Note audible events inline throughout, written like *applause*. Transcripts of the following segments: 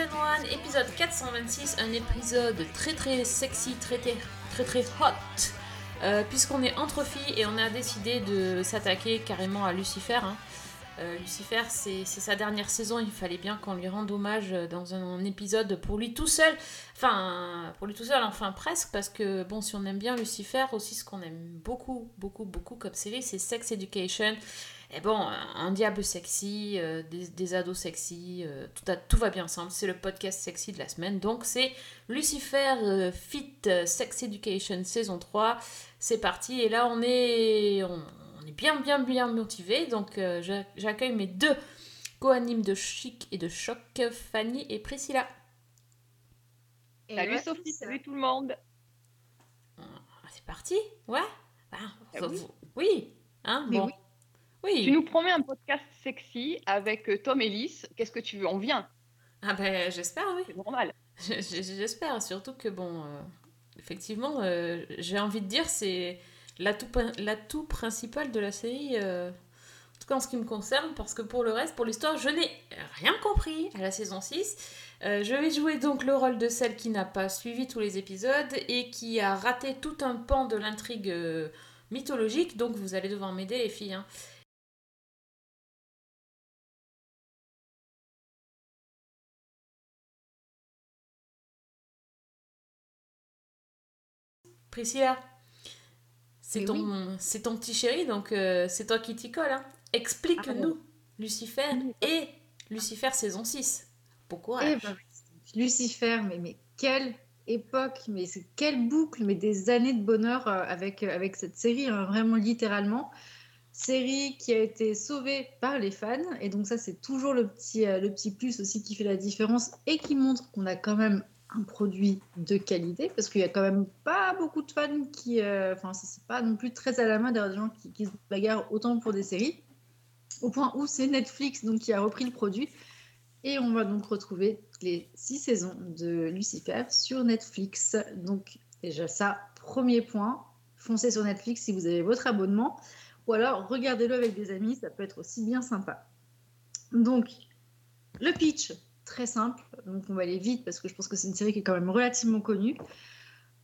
Season 1, épisode 426, un épisode très très sexy, très très très, très hot, euh, puisqu'on est entre filles et on a décidé de s'attaquer carrément à Lucifer. hein. Euh, Lucifer, c'est sa dernière saison, il fallait bien qu'on lui rende hommage dans un épisode pour lui tout seul, enfin pour lui tout seul, enfin presque, parce que bon, si on aime bien Lucifer, aussi ce qu'on aime beaucoup, beaucoup, beaucoup comme série, c'est Sex Education. Et bon, un diable sexy, euh, des, des ados sexy, euh, tout, a- tout va bien ensemble. C'est le podcast sexy de la semaine. Donc, c'est Lucifer euh, Fit Sex Education saison 3. C'est parti. Et là, on est, on, on est bien, bien, bien motivé. Donc, euh, j'a- j'accueille mes deux co-animes de Chic et de Choc, Fanny et Priscilla. Et Salut ouais, Sophie, ça. salut tout le monde. Ah, C'est parti Ouais Ah, Ah oui. Hein Mais Bon. oui. Oui. Tu nous promets un podcast sexy avec euh, Tom et Lys. Qu'est-ce que tu veux? On vient, Ah ben, j'espère, oui. c'est normal. J'espère, surtout que bon, euh, effectivement, euh, j'ai envie de dire, c'est l'atout prin- l'atout principal de la série, euh, en tout cas en ce qui me concerne, parce que pour le reste, pour l'histoire, je n'ai rien compris à la saison 6. Euh, je vais jouer donc le rôle de celle qui n'a pas suivi tous les épisodes et qui a raté tout un pan de l'intrigue mythologique, donc vous allez devoir m'aider les filles. hein. Priscilla, c'est ton, c'est ton petit chéri, donc euh, c'est toi qui t'y colle. hein. Explique-nous Lucifer et Lucifer saison 6. Pourquoi Eh ben, Lucifer, mais, mais quelle époque, mais c'est quelle boucle, mais des années de bonheur euh, avec, euh, avec cette série, hein, vraiment littéralement. Série qui a été sauvée par les fans, et donc ça c'est toujours le petit, le petit plus aussi qui fait la différence et qui montre qu'on a quand même un produit de qualité, parce qu'il y a quand même pas beaucoup de fans qui... euh, Enfin, ça, c'est pas non plus très à la main des gens qui, qui se bagarrent autant pour des séries, au point où c'est Netflix donc, qui a repris le produit. Et on va donc retrouver les six saisons de Lucifer sur Netflix. Donc déjà ça, premier point, foncez sur Netflix si vous avez votre abonnement. Ou alors regardez-le avec des amis, ça peut être aussi bien sympa. Donc, le pitch, très simple. Donc on va aller vite parce que je pense que c'est une série qui est quand même relativement connue.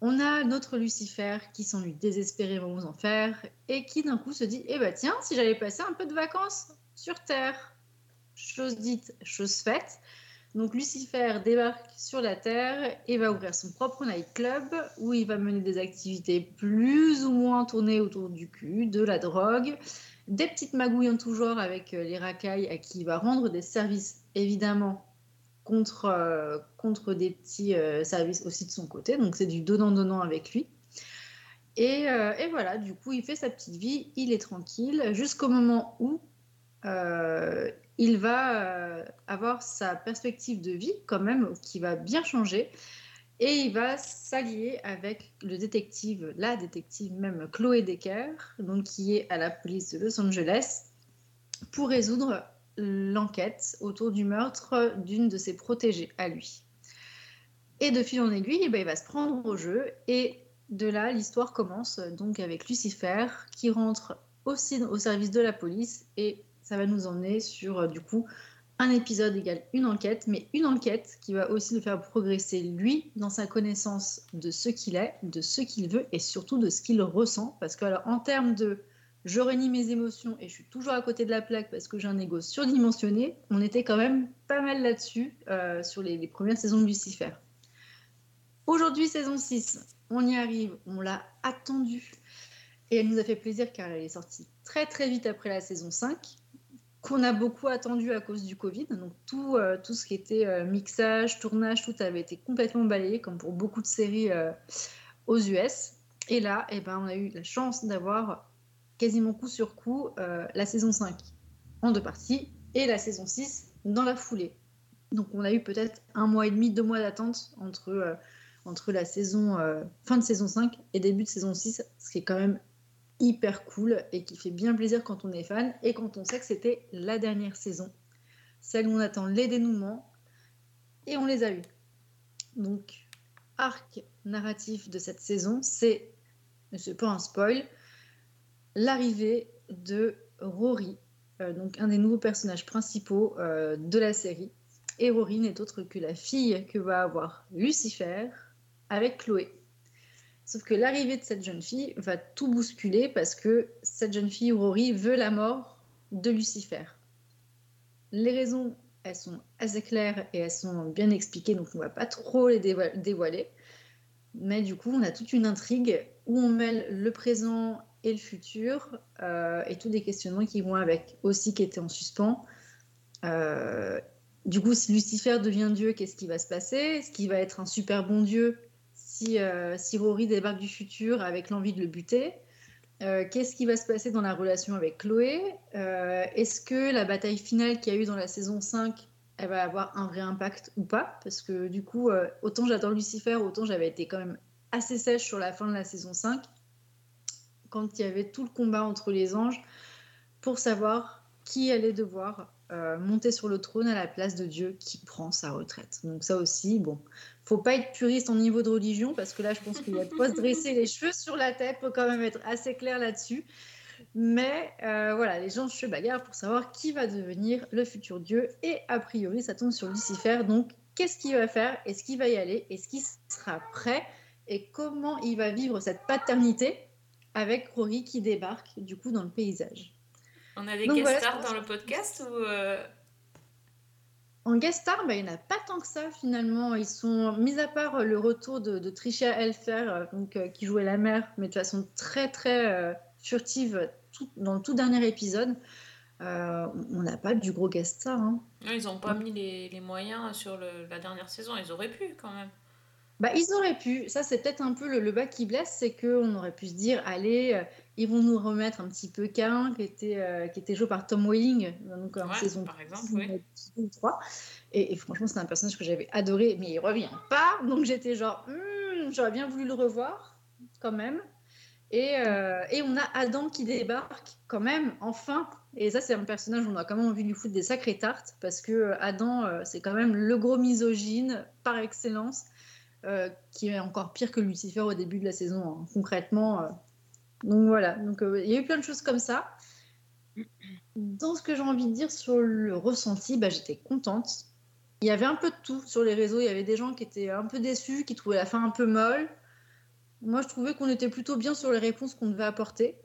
On a notre Lucifer qui s'ennuie désespérément aux enfers et qui d'un coup se dit Eh ben tiens, si j'allais passer un peu de vacances sur Terre chose dite, chose faite. Donc Lucifer débarque sur la Terre et va ouvrir son propre nightclub où il va mener des activités plus ou moins tournées autour du cul, de la drogue, des petites magouilles en tout genre avec euh, les racailles à qui il va rendre des services évidemment contre, euh, contre des petits euh, services aussi de son côté. Donc c'est du donnant-donnant avec lui. Et, euh, et voilà, du coup, il fait sa petite vie, il est tranquille, jusqu'au moment où il va avoir sa perspective de vie quand même qui va bien changer et il va s'allier avec le détective, la détective même Chloé Decker, donc qui est à la police de Los Angeles, pour résoudre l'enquête autour du meurtre d'une de ses protégées à lui. Et de fil en aiguille, eh ben, il va se prendre au jeu et de là l'histoire commence donc avec Lucifer qui rentre aussi au service de la police et ça va nous emmener sur euh, du coup un épisode égale une enquête, mais une enquête qui va aussi le faire progresser lui dans sa connaissance de ce qu'il est, de ce qu'il veut et surtout de ce qu'il ressent. Parce que alors, en termes de je renie mes émotions et je suis toujours à côté de la plaque parce que j'ai un ego surdimensionné, on était quand même pas mal là-dessus euh, sur les, premières saisons de Lucifer. Aujourd'hui, saison 6, on y arrive, on l'a attendue. Et elle nous a fait plaisir car elle est sortie très très vite après la saison 5 qu'on a beaucoup attendu à cause du Covid. Donc tout, euh, tout ce qui était euh, mixage, tournage, tout avait été complètement balayé, comme pour beaucoup de séries aux US. Et là, eh ben, on a eu la chance d'avoir quasiment coup sur coup euh, la saison 5 en deux parties et la saison 6 dans la foulée. Donc on a eu peut-être un mois et demi, deux mois d'attente entre, euh, entre la saison euh, fin de saison 5 et début de saison 6, ce qui est quand même hyper cool et qui fait bien plaisir quand on est fan et quand on sait que c'était la dernière saison, celle où on attend les dénouements et on les a eus. Donc, arc narratif de cette saison, c'est, c'est pas un spoil, l'arrivée de Rory, euh, donc un des nouveaux personnages principaux euh, de la série. Et Rory n'est autre que la fille que va avoir Lucifer avec Chloé. Sauf que l'arrivée de cette jeune fille va tout bousculer parce que cette jeune fille, Rory, veut la mort de Lucifer. Les raisons, elles sont assez claires et elles sont bien expliquées, donc on ne va pas trop les dévoil- dévoiler. Mais du coup, on a toute une intrigue où on mêle le présent et le futur euh, et tous des questionnements qui vont avec aussi qui étaient en suspens. Euh, du coup, si Lucifer devient Dieu, qu'est-ce qui va se passer? Est-ce qu'il va être un super bon Dieu si, euh, si Rory débarque du futur avec l'envie de le buter? Qu'est-ce qui va se passer dans la relation avec Chloé? Est-ce que la bataille finale qu'il y a eu dans la saison 5, elle va avoir un vrai impact ou pas? Parce que du coup, autant j'adore Lucifer, autant j'avais été quand même assez sèche sur la fin de la saison 5, quand il y avait tout le combat entre les anges, pour savoir qui allait devoir euh, monter sur le trône à la place de Dieu qui prend sa retraite. Donc ça aussi, bon, faut pas être puriste en niveau de religion, parce que là, je pense qu'il y a de se dresser les cheveux sur la tête, faut quand même être assez clair là-dessus. Mais euh, voilà, les gens se bagarrent pour savoir qui va devenir le futur Dieu, et a priori, ça tombe sur Lucifer, donc qu'est-ce qu'il va faire? Est-ce qu'il va y aller? Est-ce qu'il sera prêt? Et comment il va vivre cette paternité? Avec Rory qui débarque du coup dans le paysage On a des Donc guest voilà, stars dans le podcast ou euh, En guest star, bah, il n'y en a pas tant que ça finalement. Ils sont, mis à part euh, le retour de, de Tricia Helfer, euh, donc, euh, qui jouait la mère, mais de façon très très euh, furtive tout- dans le tout dernier épisode, euh, on n'a pas du gros guest star. hein. non, ils n'ont pas mis les, les moyens sur le- la dernière saison. Ils auraient pu quand même. Bah, ils auraient pu, ça c'est peut-être un peu le, le bas qui blesse, c'est qu'on aurait pu se dire, allez, euh, ils vont nous remettre un petit peu Cain, qui était, euh, qui était joué par Tom Welling, donc en Ouais, saison par exemple, oui. deux ou trois. Et, et franchement, c'est un personnage que j'avais adoré, mais il revient pas, donc j'étais genre, Hmm, j'aurais bien voulu le revoir, quand même. Et, euh, et on a Adam qui débarque, quand même, enfin. Et ça, c'est un personnage, on a quand même envie de lui foutre des sacrées tartes, parce que euh, Adam, euh, c'est quand même le gros misogyne par excellence euh, qui est encore pire que Lucifer au début de la saison, hein, concrètement. euh. Donc voilà, donc euh, il y a eu plein de choses comme ça. Dans ce que j'ai envie de dire sur le ressenti, bah, j'étais contente. Il y avait un peu de tout sur les réseaux. Il y avait des gens qui étaient un peu déçus, qui trouvaient la fin un peu molle. Moi, je trouvais qu'on était plutôt bien sur les réponses qu'on devait apporter.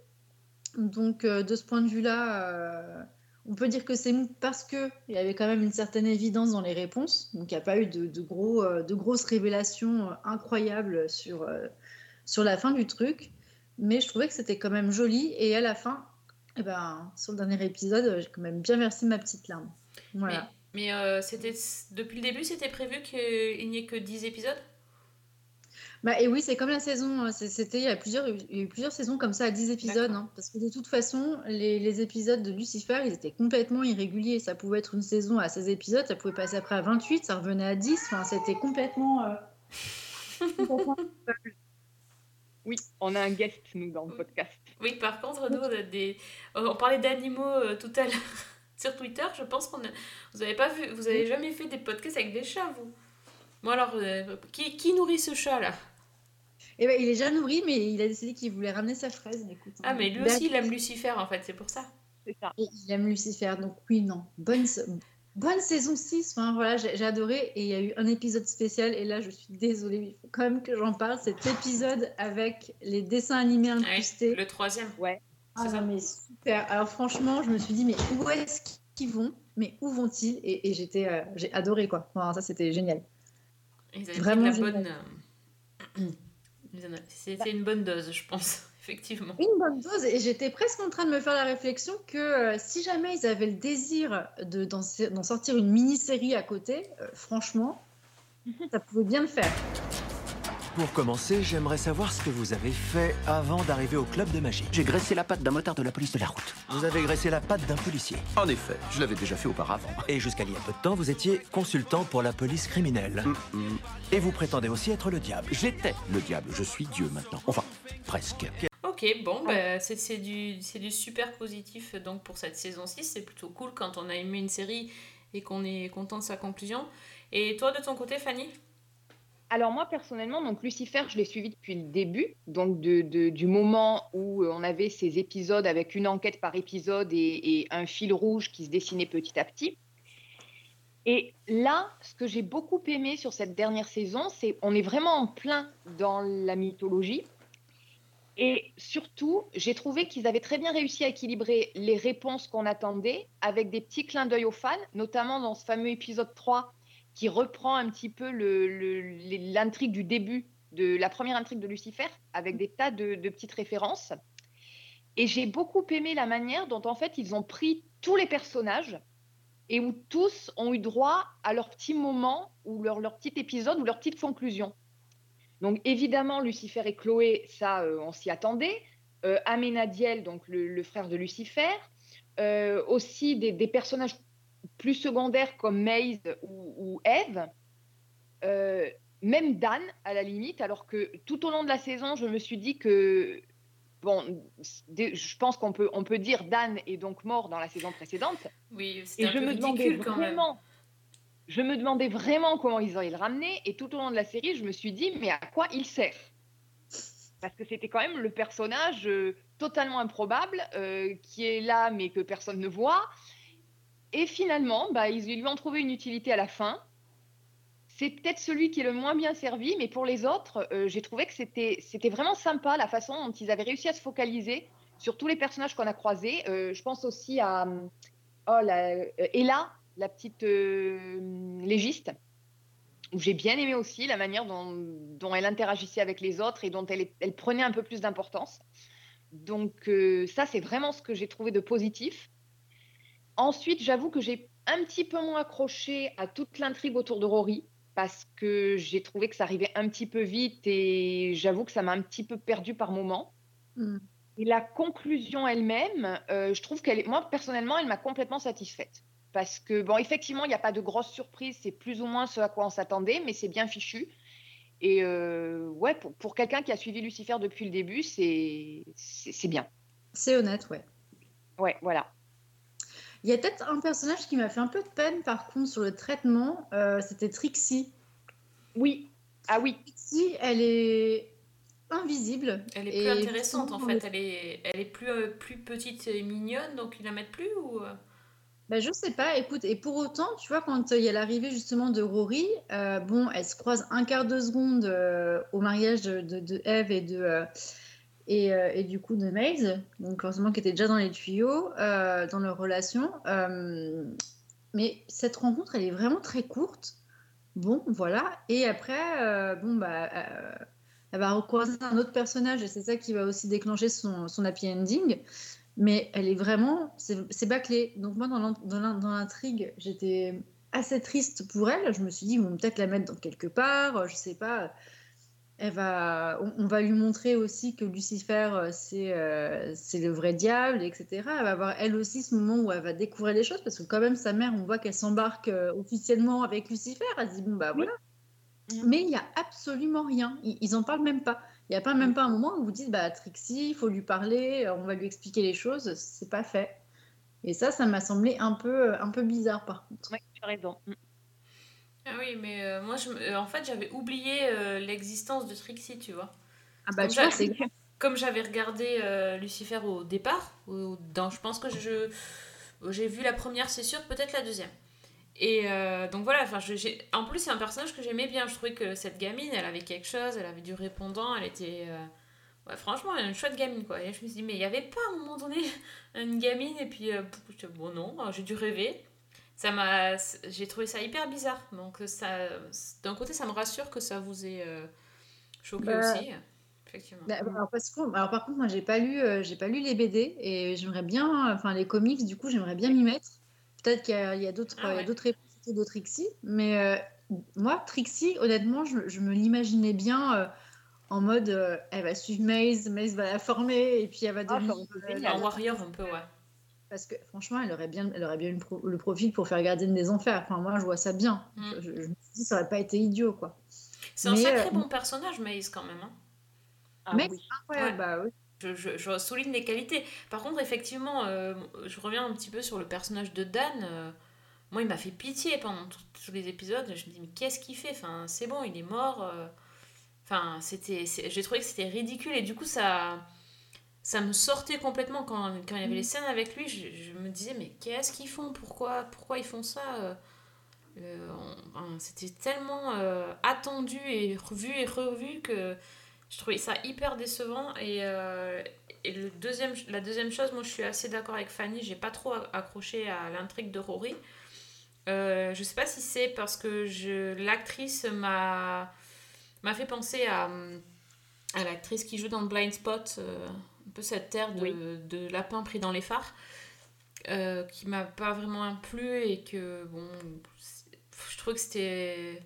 Donc, de ce point de vue-là, on peut dire que c'est mou parce qu'il y avait quand même une certaine évidence dans les réponses. Donc, il n'y a pas eu de, gros, euh, de grosses révélations euh, incroyables sur, euh, sur la fin du truc. Mais je trouvais que c'était quand même joli. Et à la fin, eh ben, sur le dernier épisode, j'ai quand même bien versé ma petite larme. Mais, mais, c'était depuis le début, c'était prévu qu'il n'y ait que 10 épisodes? Bah, et oui, c'est comme la saison. c'est- C'était il y a plusieurs, il y a eu plusieurs saisons comme ça à 10 épisodes. Hein, parce que de toute façon, les, les épisodes de Lucifer, ils étaient complètement irréguliers. Ça pouvait être une saison à 16 épisodes, ça pouvait passer après à 28, ça revenait à 10. Enfin, c'était complètement. euh, *laughs* complètement- *laughs* Oui, on a un guest, nous, dans le podcast. Oui, par contre, nous, on, a des... on parlait d'animaux euh, tout à l'heure *laughs* sur Twitter. Je pense qu'on a... vous avez pas vu, vous avez jamais fait des podcasts avec des chats, vous? Bon alors, euh, qui, qui nourrit ce chat là? Eh ben, il est déjà nourri, mais il a décidé qu'il voulait ramener sa fraise. Écoute, Ah, hein. mais lui aussi, il aime Lucifer en fait, c'est pour ça. Et il aime Lucifer, donc oui, non. Bonne, bonne saison 6, enfin, voilà, j'ai adoré. Et il y a eu un épisode spécial, et là, je suis désolée, mais il faut quand même que j'en parle. Cet épisode avec les dessins animés Ouais, incrustés. le troisième. Ah c'est ça. non, mais super. Alors franchement, je me suis dit, mais où est-ce qu'ils vont? Mais où vont-ils? Et, et j'étais, euh, j'ai adoré, quoi. Enfin, ça, c'était génial. Ils avaient Vraiment de la génial. bonne. A- C'était une bonne dose, je pense, *laughs* effectivement. Une bonne dose, et j'étais presque en train de me faire la réflexion que euh, si jamais ils avaient le désir de, d'en, d'en sortir une mini-série à côté, euh, franchement, *laughs* ça pouvait bien le faire. Pour commencer, j'aimerais savoir ce que vous avez fait avant d'arriver au club de magie. J'ai graissé la patte d'un motard de la police de la route. Vous avez graissé la patte d'un policier. En effet, je l'avais déjà fait auparavant. Et jusqu'à il y a peu de temps, vous étiez consultant pour la police criminelle. Hum, hum. Et vous prétendez aussi être le diable. J'étais le diable, je suis Dieu maintenant. Enfin, presque. Ok, bon, bah, c'est c'est du, c'est du super positif donc pour cette saison 6. C'est plutôt cool quand on a aimé une série et qu'on est content de sa conclusion. Et toi, de ton côté, Fanny? Alors moi personnellement, donc Lucifer, je l'ai suivi depuis le début, donc du moment où euh, on avait ces épisodes avec une enquête par épisode et, et un fil rouge qui se dessinait petit à petit. Et là, ce que j'ai beaucoup aimé sur cette dernière saison, c'est on est vraiment en plein dans la mythologie. Et surtout, j'ai trouvé qu'ils avaient très bien réussi à équilibrer les réponses qu'on attendait avec des petits clins d'œil aux fans, notamment dans ce fameux épisode 3 qui reprend un petit peu l'intrigue du début de la première intrigue de Lucifer avec des tas de, petites références. Et j'ai beaucoup aimé la manière dont en fait ils ont pris tous les personnages et où tous ont eu droit à leur petit moment ou leur, petit épisode ou leur petite conclusion. Donc évidemment Lucifer et Chloé, ça euh, on s'y attendait. Euh, Aménadiel, donc le, frère de Lucifer. Euh, aussi des personnages plus secondaires comme Maze ou, ou Eve, euh, même Dan à la limite, alors que tout au long de la saison, je me suis dit que, bon, je pense qu'on peut, on peut dire Dan est donc mort dans la saison précédente, Oui, un je peu me demandais même. vraiment, je me demandais vraiment comment ils allaient le ramener, et tout au long de la série, je me suis dit, mais à quoi il sert? Parce que c'était quand même le personnage euh, totalement improbable euh, qui est là mais que personne ne voit. Et finalement, bah, ils lui ont trouvé une utilité à la fin. C'est peut-être celui qui est le moins bien servi, mais pour les autres, euh, j'ai trouvé que c'était vraiment sympa la façon dont ils avaient réussi à se focaliser sur tous les personnages qu'on a croisés. Euh, je pense aussi à oh, la, euh, Ella, la petite légiste, où j'ai bien aimé aussi la manière dont, elle interagissait avec les autres et dont elle, prenait un peu plus d'importance. Donc ça, c'est vraiment ce que j'ai trouvé de positif. Ensuite, j'avoue que j'ai un petit peu moins accroché à toute l'intrigue autour de Rory parce que j'ai trouvé que ça arrivait un petit peu vite et j'avoue que ça m'a un petit peu perdu par moment. Mm. Et la conclusion elle-même, euh, je trouve qu'elle est, moi personnellement, elle m'a complètement satisfaite. Parce que, bon, effectivement, il n'y a pas de grosse surprise, c'est plus ou moins ce à quoi on s'attendait, mais c'est bien fichu. Et euh, ouais, pour, pour quelqu'un qui a suivi Lucifer depuis le début, c'est c'est c'est bien. C'est honnête, ouais. Ouais, voilà. Il y a peut-être un personnage qui m'a fait un peu de peine, par contre, sur le traitement. euh, C'était Trixie. Oui. Ah oui. Trixie, elle est invisible. Elle est plus intéressante en fait. Elle est, elle est plus, euh, plus petite et mignonne, donc ils la mettent plus ou euh? Bah, je sais pas, écoute, et pour autant, tu vois, quand euh, il y a l'arrivée justement de Rory, euh, bon, elle se croise un quart de seconde euh, au mariage de, de, de Eve et de euh, et, euh, et du coup de Maze, donc forcément qui était déjà dans les tuyaux euh, dans leur relation. Euh, mais cette rencontre, elle est vraiment très courte. Bon, voilà. Et après, bon, bah, elle va recroiser un autre personnage et c'est ça qui va aussi déclencher son, happy ending. Mais elle est vraiment, c'est bâclé. Donc moi, dans l'in- dans l'in- dans l'intrigue, j'étais assez triste pour elle. Je me suis dit, ils vont peut-être la mettre dans quelque part, je sais pas. Elle va, on, on va lui montrer aussi que Lucifer, euh, c'est euh, c'est le vrai diable, etc. Elle va avoir elle aussi ce moment où elle va découvrir des choses parce que quand même sa mère, on voit qu'elle s'embarque euh, officiellement avec Lucifer. Elle se dit bon bah Oui. voilà. Mais il y a absolument rien. Ils, ils en parlent même pas. Il n'y a pas même pas un moment où vous dites bah Trixie, il faut lui parler, on va lui expliquer les choses. C'est pas fait. Et ça, ça m'a semblé un peu, un peu bizarre par contre. Ouais, tu as raison. Ah oui, mais euh, moi, je, euh, en fait, j'avais oublié euh, l'existence de Trixie, tu vois. Ah bah Comme tu vois, c'est *laughs* Comme j'avais regardé Lucifer au départ, ou dans, je pense que je, j'ai vu la première, c'est sûr, peut-être la deuxième. Et donc voilà, enfin, je- j'ai- en plus, c'est un personnage que j'aimais bien. Je trouvais que cette gamine, elle avait quelque chose, elle avait du répondant, elle était. ouais, franchement, une chouette gamine, quoi. Et je me suis dit, mais il n'y avait pas à un moment donné *laughs* une gamine, et puis, bon, non, j'ai dû rêver. Ça m'a. J'ai trouvé ça hyper bizarre. Donc, ça, d'un côté, ça me rassure que ça vous ait euh, choqué Bah, aussi. Effectivement. Bah, alors, parce que- alors, par contre, moi, j'ai pas lu, euh, j'ai pas lu les BD et j'aimerais bien, enfin les comics, du coup, j'aimerais bien m'y mettre. Peut-être qu'il y a, il y a d'autres, Ah il y a ouais. d'autres réponses autour de Trixie, mais euh, moi, Trixie, honnêtement, je, je me l'imaginais bien euh, en mode, euh, elle va suivre Maze, Maze va la former et puis elle va Ah, devenir. euh, génial. En warrior, un peu, ouais. Parce que franchement, elle aurait bien, elle aurait bien le, pro- le profil pour faire gardienne des enfers. Enfin, moi, je vois ça bien. Mm. Je, me suis dit, ça aurait pas été idiot, quoi. C'est un sacré euh, bon personnage, Maze, quand même. hein. Ah Mais- oui. Ouais, Ouais. bah oui. Je, je- je souligne les qualités. Par contre, effectivement, euh, je reviens un petit peu sur le personnage de Dan. euh, moi, il m'a fait pitié pendant tous les épisodes. Je me dis, mais qu'est-ce qu'il fait? Enfin, c'est bon, il est mort. euh. Enfin, c'était, c'est- j'ai trouvé que c'était ridicule et du coup, ça, ça me sortait complètement quand, quand il y avait les scènes avec lui. Je, je me disais, mais qu'est-ce qu'ils font? Pourquoi, pourquoi ils font ça? Euh, euh, C'était tellement euh, attendu et revu et revu que je trouvais ça hyper décevant. Et, euh, et le deuxième, la deuxième chose, moi je suis assez d'accord avec Fanny, j'ai pas trop accroché à l'intrigue de Rory. Je sais pas si c'est parce que je, l'actrice m'a, m'a fait penser à, à l'actrice qui joue dans Blind Spot, un peu cette terre de, Oui. de lapin pris dans les phares, euh, qui m'a pas vraiment plu et que bon, je trouve que c'était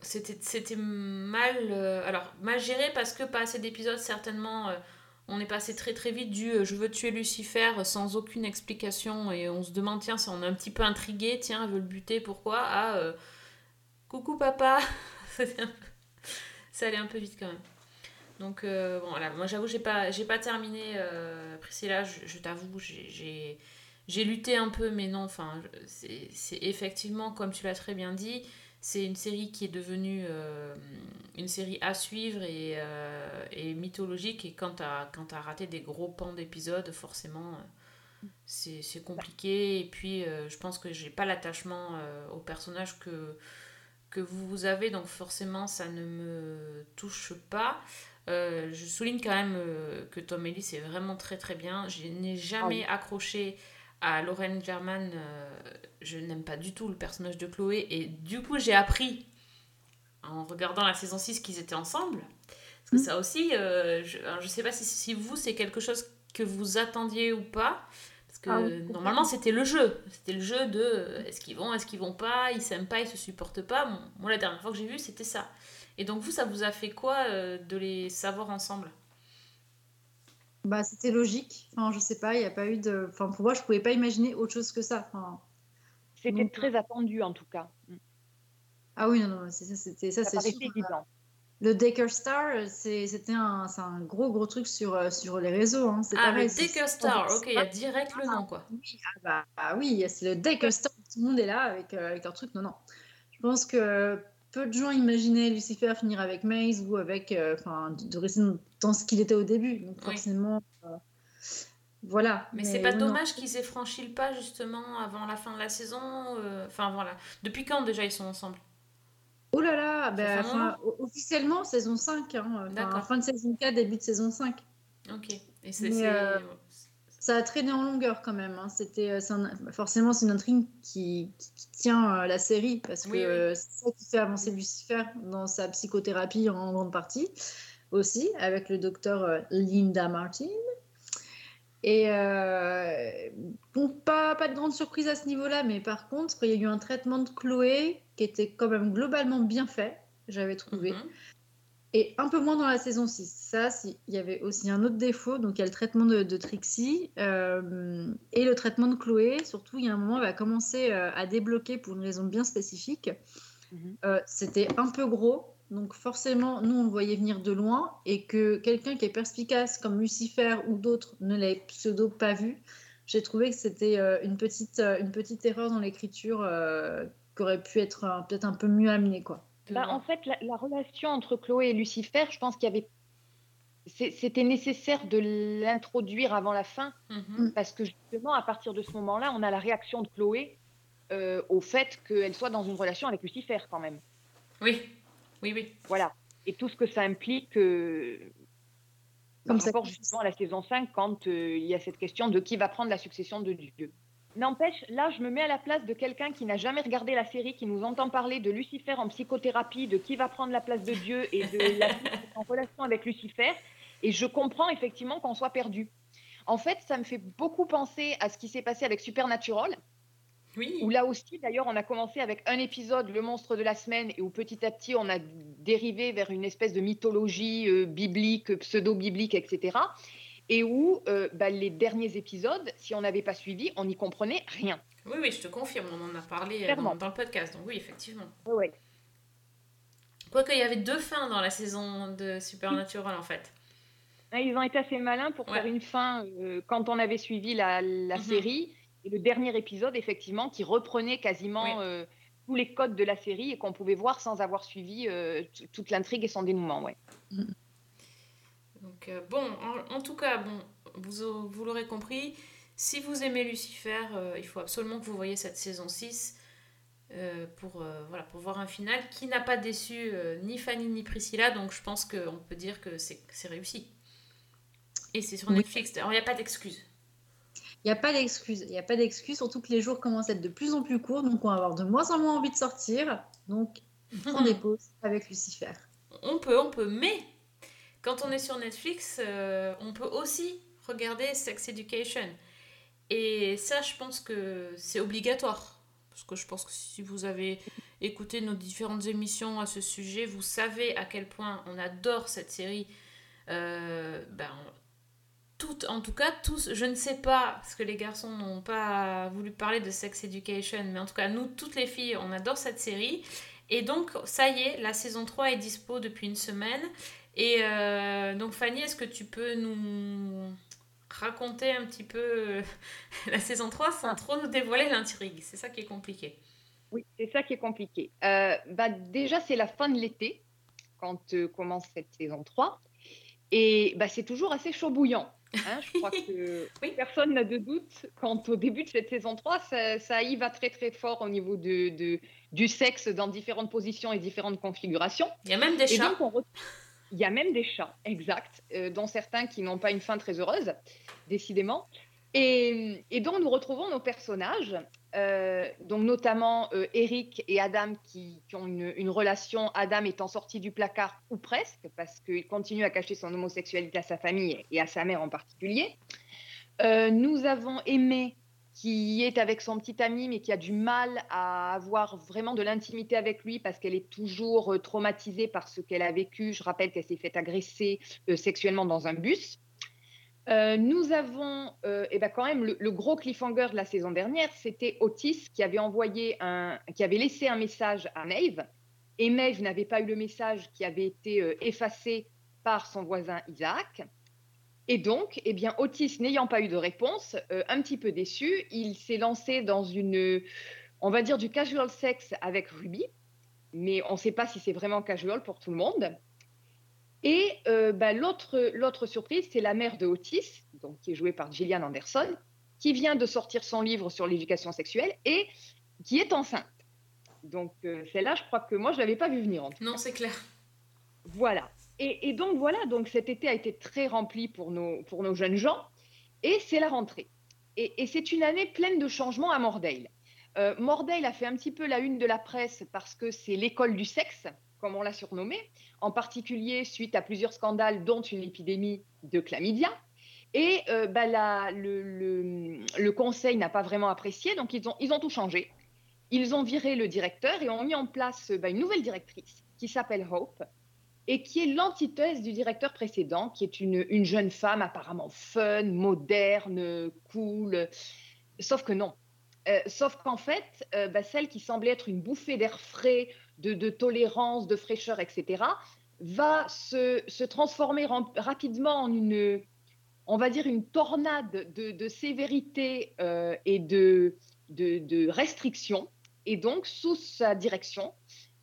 c'était c'était mal euh, alors mal géré parce que pas assez d'épisodes certainement euh, on est passé très très vite du euh, je veux tuer Lucifer sans aucune explication et on se demande tiens si on est un petit peu intrigué tiens elle veut le buter pourquoi à coucou papa *laughs* ça allait un peu vite quand même donc euh, bon voilà moi j'avoue j'ai pas j'ai pas terminé euh, Priscilla je, t'avoue j'ai- j'ai lutté un peu mais non enfin c'est effectivement comme tu l'as très bien dit c'est une série qui est devenue euh, une série à suivre et, et mythologique. Et quand tu as, raté des gros pans d'épisodes, forcément, c'est compliqué. Et puis, je pense que j'ai pas l'attachement au personnage que, que vous avez, donc forcément, ça ne me touche pas. Euh, je souligne quand même euh, que Tom Ellis est vraiment très très bien. Je n'ai jamais accroché à Lauren German. euh, je n'aime pas du tout le personnage de Chloé. Et du coup, j'ai appris en regardant la saison 6 qu'ils étaient ensemble. Parce que Mm. ça aussi, je, je sais pas si, si vous, c'est quelque chose que vous attendiez ou pas. Parce que Ah oui, normalement, c'était le jeu. C'était le jeu de est-ce qu'ils vont, est-ce qu'ils vont pas, ils s'aiment pas, ils se supportent pas. Bon, moi, la dernière fois que j'ai vu, c'était ça. Et donc, vous, ça vous a fait quoi euh, de les savoir ensemble? Bah, c'était logique. Enfin, je sais pas, il n'y a pas eu de. Enfin, pour moi, je pouvais pas imaginer autre chose que ça. Enfin, C'était Donc- très attendu en tout cas. ah oui, non, non, c'est ça, c'était ça, Ça c'est sûr. évident. Le Decker Star, c'est- c'était un, c'est un gros, gros truc sur, euh, sur les réseaux. Hein. C'est Ah, pareil, le Decker Star, ok, il y a direct le nom, quoi. Oui, ah bah, ah oui, c'est le Decker Star. Tout le monde est là avec, euh, avec leur truc. Non, non. Je pense que peu de gens imaginaient Lucifer finir avec Maze ou avec. euh, Enfin, de, de rester dans ce qu'il était au début. Donc, Oui. forcément. euh, voilà. Mais, c'est pas non. dommage qu'ils aient franchi le pas justement avant la fin de la saison. euh, Enfin voilà. Depuis quand déjà ils sont ensemble? Oh là là, bah, o- officiellement saison 5. Hein, fin de saison 4, début de saison 5. Ok. Et c'est. Ça a traîné en longueur quand même. hein. C'était, euh, forcément, c'est une intrigue qui, qui- qui tient euh, la série parce que Oui, c'est ça qui fait avancer Lucifer dans sa psychothérapie en grande partie aussi, avec le docteur euh, Linda Martin. Et euh, bon, pas, pas de grande surprise à ce niveau-là, mais par contre, il y a eu un traitement de Chloé qui était quand même globalement bien fait, j'avais trouvé. Mhm. Et un peu moins dans la saison 6. Ça, il y avait aussi un autre défaut. Donc, il y a le traitement de, de Trixie euh, et le traitement de Chloé. Surtout, il y a un moment, elle va commencer euh, à débloquer pour une raison bien spécifique. Mhm. Euh, C'était un peu gros. Donc, forcément, nous, on le voyait venir de loin. Et que quelqu'un qui est perspicace comme Lucifer ou d'autres ne l'ait pseudo pas vu, j'ai trouvé que c'était une, petite, une petite erreur dans l'écriture qui aurait pu être peut-être un peu mieux amenée. Quoi. Bah, en fait, la, la relation entre Chloé et Lucifer, je pense qu'il y avait. C'était nécessaire de l'introduire avant la fin, Mhm. parce que justement, à partir de ce moment-là, on a la réaction de Chloé euh, au fait qu'elle soit dans une relation avec Lucifer, quand même. Oui. Oui, oui. Voilà. Et tout ce que ça implique euh, Comme par rapport sacrifice. justement à la saison 5, quand euh, il y a cette question de qui va prendre la succession de Dieu. N'empêche, là, je me mets à la place de quelqu'un qui n'a jamais regardé la série, qui nous entend parler de Lucifer en psychothérapie, de qui va prendre la place de Dieu et de la en relation avec Lucifer. Et je comprends effectivement qu'on soit perdu. En fait, ça me fait beaucoup penser à ce qui s'est passé avec Supernatural, Oui. où là aussi, d'ailleurs, on a commencé avec un épisode, le monstre de la semaine, et où petit à petit, on a dérivé vers une espèce de mythologie euh, biblique, pseudo-biblique, etc. Et où euh, bah, les derniers épisodes, si on n'avait pas suivi, on n'y comprenait rien. Oui, oui, je te confirme, on en a parlé euh, dans, dans le podcast, donc oui, effectivement. Ouais, ouais. Quoique, il y avait deux fins dans la saison de Supernatural, en fait. Ils ont été assez malins pour Ouais. faire une fin euh, quand on avait suivi la, la Mhm. série. et le dernier épisode, effectivement, qui reprenait quasiment Oui. euh, tous les codes de la série et qu'on pouvait voir sans avoir suivi euh, toute l'intrigue et son dénouement. Ouais. Donc euh, bon, en, en tout cas, bon, vous, vous l'aurez compris, si vous aimez Lucifer, euh, il faut absolument que vous voyez cette saison 6 euh, pour, voilà, pour voir un final qui n'a pas déçu ni Fanny ni Priscilla, donc je pense qu'on peut dire que c'est réussi. Et c'est sur. Netflix, alors il n'y a pas d'excuse. Il n'y a pas d'excuse. Il n'y a pas d'excuse, surtout que les jours commencent à être de plus en plus courts, donc on va avoir de moins en moins envie de sortir. Donc, on *laughs* pauses avec Lucifer. On peut, on peut, mais quand on est sur Netflix, euh, on peut aussi regarder Sex Education. Et ça, je pense que c'est obligatoire. Parce que je pense que si vous avez écouté nos différentes émissions à ce sujet, vous savez à quel point on adore cette série. Euh, ben, en tout cas, tous, je ne sais pas, parce que les garçons n'ont pas voulu parler de Sex Education, mais en tout cas, nous, toutes les filles, on adore cette série. Et donc, ça y est, la saison 3 est dispo depuis une semaine. Et euh, donc, Fanny, est-ce que tu peux nous raconter un petit peu euh, *laughs* la saison 3 sans trop nous dévoiler l'intrigue? C'est ça qui est compliqué. Oui, c'est ça qui est compliqué. Euh, bah, déjà, c'est la fin de l'été quand euh, commence cette saison 3. Et bah, c'est toujours assez chaud bouillant. hein. Je crois que *laughs* Oui. personne n'a de doute quant au début de cette saison 3. Ça, ça y va très très fort au niveau de, de- du sexe dans différentes positions et différentes configurations. Il y a même des Et chats. donc, on il y a même des chats, exact, euh, dont certains qui n'ont pas une fin très heureuse, décidément. Et, et donc, nous retrouvons nos personnages, euh, donc notamment euh, Eric et Adam, qui, ont une, une relation, Adam étant sorti du placard, ou presque, parce qu'il continue à cacher son homosexualité à sa famille et à sa mère en particulier. Euh, nous avons Aimé, qui est avec son petit ami, mais qui a du mal à avoir vraiment de l'intimité avec lui parce qu'elle est toujours euh, traumatisée par ce qu'elle a vécu. Je rappelle qu'elle s'est fait agresser euh, sexuellement dans un bus. Euh, nous avons euh, eh ben quand même le, le gros cliffhanger de la saison dernière, c'était Otis qui avait envoyé un, qui avait laissé un message à Maeve et Maeve n'avait pas eu le message qui avait été effacé par son voisin Isaac. Et donc, eh bien, Otis n'ayant pas eu de réponse, euh, un petit peu déçu, il s'est lancé dans une, on va dire, du casual sex avec Ruby, mais on ne sait pas si c'est vraiment casual pour tout le monde. Et euh, bah, l'autre, l'autre surprise, c'est la mère de Otis, donc, qui est jouée par Gillian Anderson, qui vient de sortir son livre sur l'éducation sexuelle et qui est enceinte. Donc, euh, celle-là, je crois que moi, je ne l'avais pas vu venir en tout Non, c'est clair. voilà. Et, donc voilà, donc cet été a été très rempli pour nos, pour nos jeunes gens, et c'est la rentrée. Et, c'est une année pleine de changements à Mordale. Euh, a fait un petit peu la une de la presse parce que c'est l'école du sexe, comme on l'a surnommé, en particulier suite à plusieurs scandales, dont une épidémie de chlamydia. Et euh, bah, la- le, le- le conseil n'a pas vraiment apprécié, donc ils ont, ils ont tout changé. Ils ont viré le directeur et ont mis en place bah, une nouvelle directrice qui s'appelle Hope et qui est l'antithèse du directeur précédent, qui est une, une jeune femme apparemment fun, moderne, cool. Sauf que non. Euh, sauf qu'en fait, euh, bah, celle qui semblait être une bouffée d'air frais, de, tolérance, de fraîcheur, etc., va se, transformer rapidement en une, on va dire, une tornade de, de sévérité euh, et de, de, de restrictions. Et donc, sous sa direction,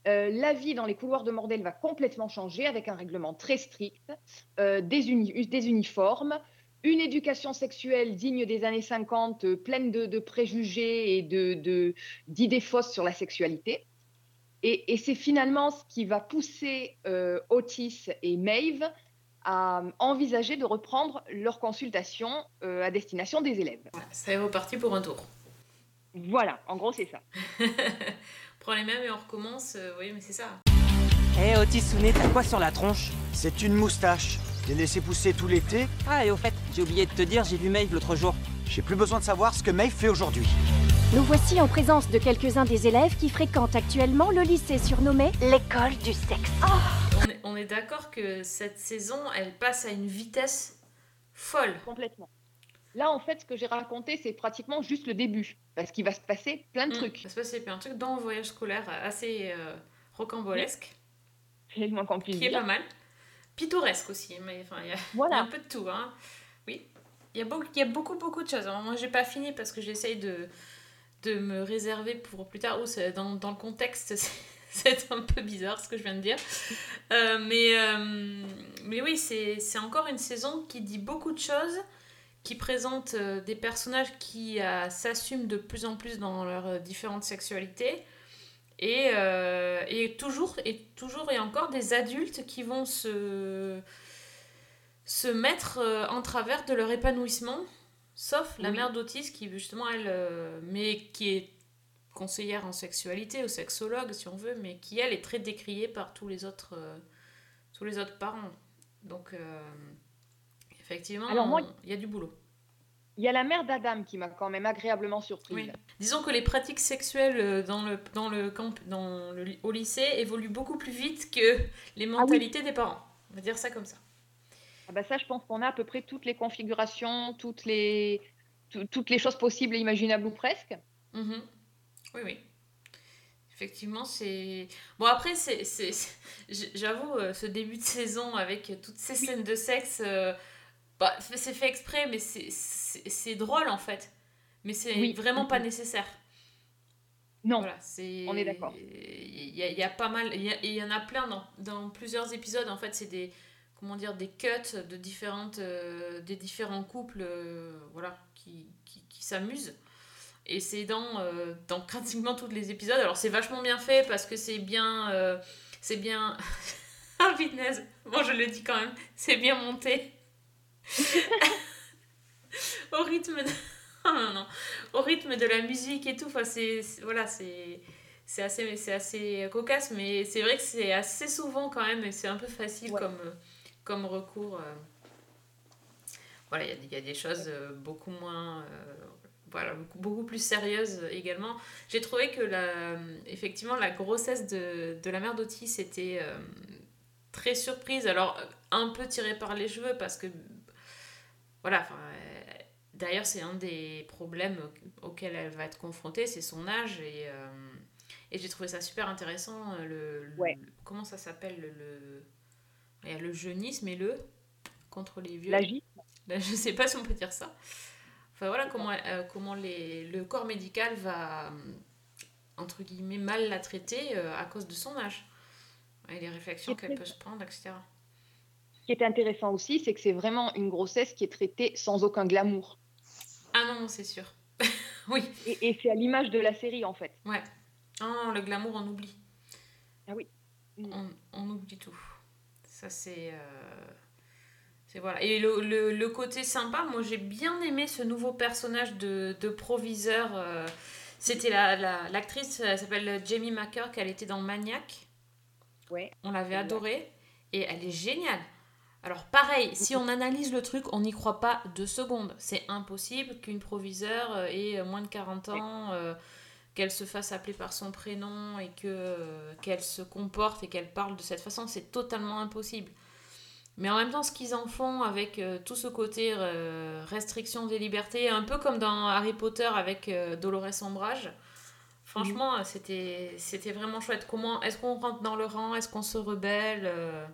euh, la vie dans les couloirs de Mordel va complètement changer avec un règlement très strict, euh, des, uni- des uniformes, une éducation sexuelle digne des années 50, euh, pleine de, de préjugés et de- de- d'idées fausses sur la sexualité. Et, et c'est finalement ce qui va pousser Otis et Maeve à envisager de reprendre leurs consultations euh, à destination des élèves. Ça est reparti pour un tour. Voilà, en gros, c'est ça. *laughs* Prend les mêmes et on recommence. euh, oui, mais c'est ça. Eh Otis Sounet, t'as quoi sur la tronche? C'est une moustache. Je l'ai laissé pousser tout l'été. Ah et au fait, j'ai oublié de te dire, j'ai vu Maeve l'autre jour. J'ai plus besoin de savoir ce que Maeve fait aujourd'hui. Nous voici en présence de quelques-uns des élèves qui fréquentent actuellement le lycée surnommé l'école du sexe. On est, on est d'accord que cette saison, elle passe à une vitesse folle. Complètement. Là, en fait, ce que j'ai raconté, c'est pratiquement juste le début, parce qu'il va se passer plein de Mm. trucs. Ça se passe, c'est un truc dans le voyage scolaire assez euh, rocambolesque, C'est le moins qu'on puisse qui est pas mal. Pittoresque aussi, mais enfin, il y, a- il y a Voilà. un peu de tout. Hein. Oui. Il il y, a beaucoup, il y a beaucoup, beaucoup de choses. Alors, moi, j'ai pas fini parce que j'essaye de, de me réserver pour plus tard. Ou c'est- dans, dans le contexte, *laughs* c'est- un peu bizarre ce que je viens de dire. Euh, mais, euh, mais oui, c'est encore une saison qui dit beaucoup de choses, qui présente euh, des personnages qui euh, s'assument de plus en plus dans leurs euh, différentes sexualités. Et, euh, et toujours et toujours et encore des adultes qui vont se se mettre en travers de leur épanouissement, sauf la Oui. mère d'Otis qui justement elle, mais qui est conseillère en sexualité ou sexologue si on veut, mais qui elle est très décriée par tous les autres euh, tous les autres parents. Donc euh, effectivement, il y a du boulot. Il y a la mère d'Adam qui m'a quand même agréablement surprise. Oui. Disons que les pratiques sexuelles euh, dans le, dans le camp, dans le, au lycée évoluent beaucoup plus vite que les mentalités des parents. On va dire ça comme ça. Ah bah ça, je pense qu'on a à peu près toutes les configurations, toutes les, tout- toutes les choses possibles et imaginables ou presque. Mhm. Oui, oui. Effectivement, c'est... Bon, après, c'est, j'avoue, euh, ce début de saison avec toutes ces scènes de sexe, euh, bah, c'est fait exprès, mais c'est, drôle en fait. Mais c'est Oui. vraiment pas nécessaire. Non, Voilà, on est d'accord. Il y, a- il y a pas mal, il y, en a plein dans, dans plusieurs épisodes. En fait, c'est des, comment dire, des cuts de différentes, euh, des différents couples, euh, voilà, qui, qui, qui s'amusent. Et c'est dans, euh, dans pratiquement tous les épisodes. Alors c'est vachement bien fait parce que c'est bien, c'est bien. *laughs* ah fitness, bon je le dis quand même, c'est bien monté. *laughs* Au rythme de... *laughs* Oh non, non. Au rythme de la musique et tout, enfin, c'est, voilà, c'est, c'est assez, c'est assez cocasse, mais c'est vrai que c'est assez souvent quand même, et c'est un peu facile Ouais. comme, comme recours. euh. Voilà, il y a- il y, a des choses euh, beaucoup moins, euh, voilà, beaucoup, beaucoup plus sérieuses également. J'ai trouvé que la, effectivement, la grossesse de, de la mère d'Otis était euh, très surprise. Alors, un peu tirée par les cheveux parce que, voilà, enfin, euh, d'ailleurs, c'est un des problèmes auxquels elle va être confrontée, c'est son âge. Et, euh, et j'ai trouvé ça super intéressant. euh, Le, le- Ouais. comment ça s'appelle le, le, jeunisme et le contre les vieux. L'agi, Là, je sais pas si on peut dire ça. Enfin voilà comment, euh, comment les, le corps médical va, entre guillemets, mal la traiter à cause de son âge. Et les réflexions qu'elle peut se prendre, etc. qui est intéressant aussi, c'est que c'est vraiment une grossesse qui est traitée sans aucun glamour. Ah non, c'est sûr. *laughs* oui, Et, et c'est à l'image de la série, en fait. ouais. Ah, le glamour, on oublie. Ah oui. On, on oublie tout. Ça, c'est... euh, C'est voilà. Et le, le, le côté sympa, moi j'ai bien aimé ce nouveau personnage de, de proviseur. euh, C'était la, la- l'actrice, elle s'appelle Jamie McKirk, elle était dans Maniac. Ouais. On l'avait adorée. Et elle est géniale. Alors pareil, si on analyse le truc, on n'y croit pas deux secondes. C'est impossible qu'une proviseure euh, ait moins de 40 ans, euh, qu'elle se fasse appeler par son prénom et que euh, qu'elle se comporte et qu'elle parle de cette façon. C'est totalement impossible. Mais en même temps, ce qu'ils en font avec euh, tout ce côté euh, restriction des libertés, un peu comme dans Harry Potter avec euh, Dolores Ombrage, franchement, euh, c'était c'était vraiment chouette. Comment est-ce qu'on rentre dans le rang? Est-ce qu'on se rebelle euh,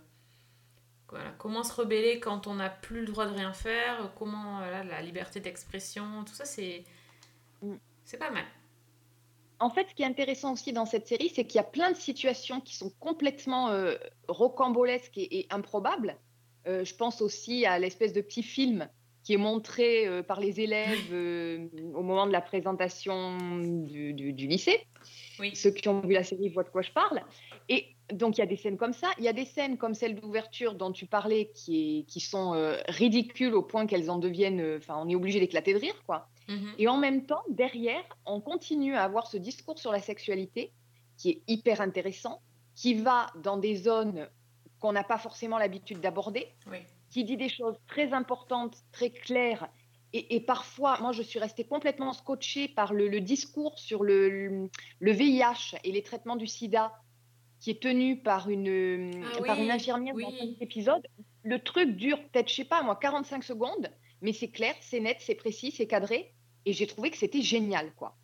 voilà. Comment se rebeller quand on n'a plus le droit de rien faire Comment voilà, la liberté d'expression Tout ça, c'est Mm. c'est pas mal. En fait, ce qui est intéressant aussi dans cette série, c'est qu'il y a plein de situations qui sont complètement euh, rocambolesques et, et improbables. Euh, je pense aussi à l'espèce de petit film qui est montré euh, par les élèves *laughs* euh, au moment de la présentation du, du- du lycée. Oui. Ceux qui ont vu la série voient de quoi je parle. Et donc, il y a des scènes comme ça. Il y a des scènes comme celle d'ouverture dont tu parlais qui, est- qui sont euh, ridicules au point qu'elles en deviennent. euh, Enfin, on est obligé d'éclater de rire, quoi. Mhm. Et en même temps, derrière, on continue à avoir ce discours sur la sexualité qui est hyper intéressant, qui va dans des zones qu'on n'a pas forcément l'habitude d'aborder, Oui. qui dit des choses très importantes, très claires. Et, et parfois, moi, je suis restée complètement scotchée par le, le discours sur le, le- le VIH et les traitements du sida qui est tenu par une, Ah par oui, une infirmière dans cet épisode. Le truc dure peut-être, je sais pas, moi, 45 secondes, mais c'est clair, c'est net, c'est précis, c'est cadré. Et j'ai trouvé que c'était génial, quoi.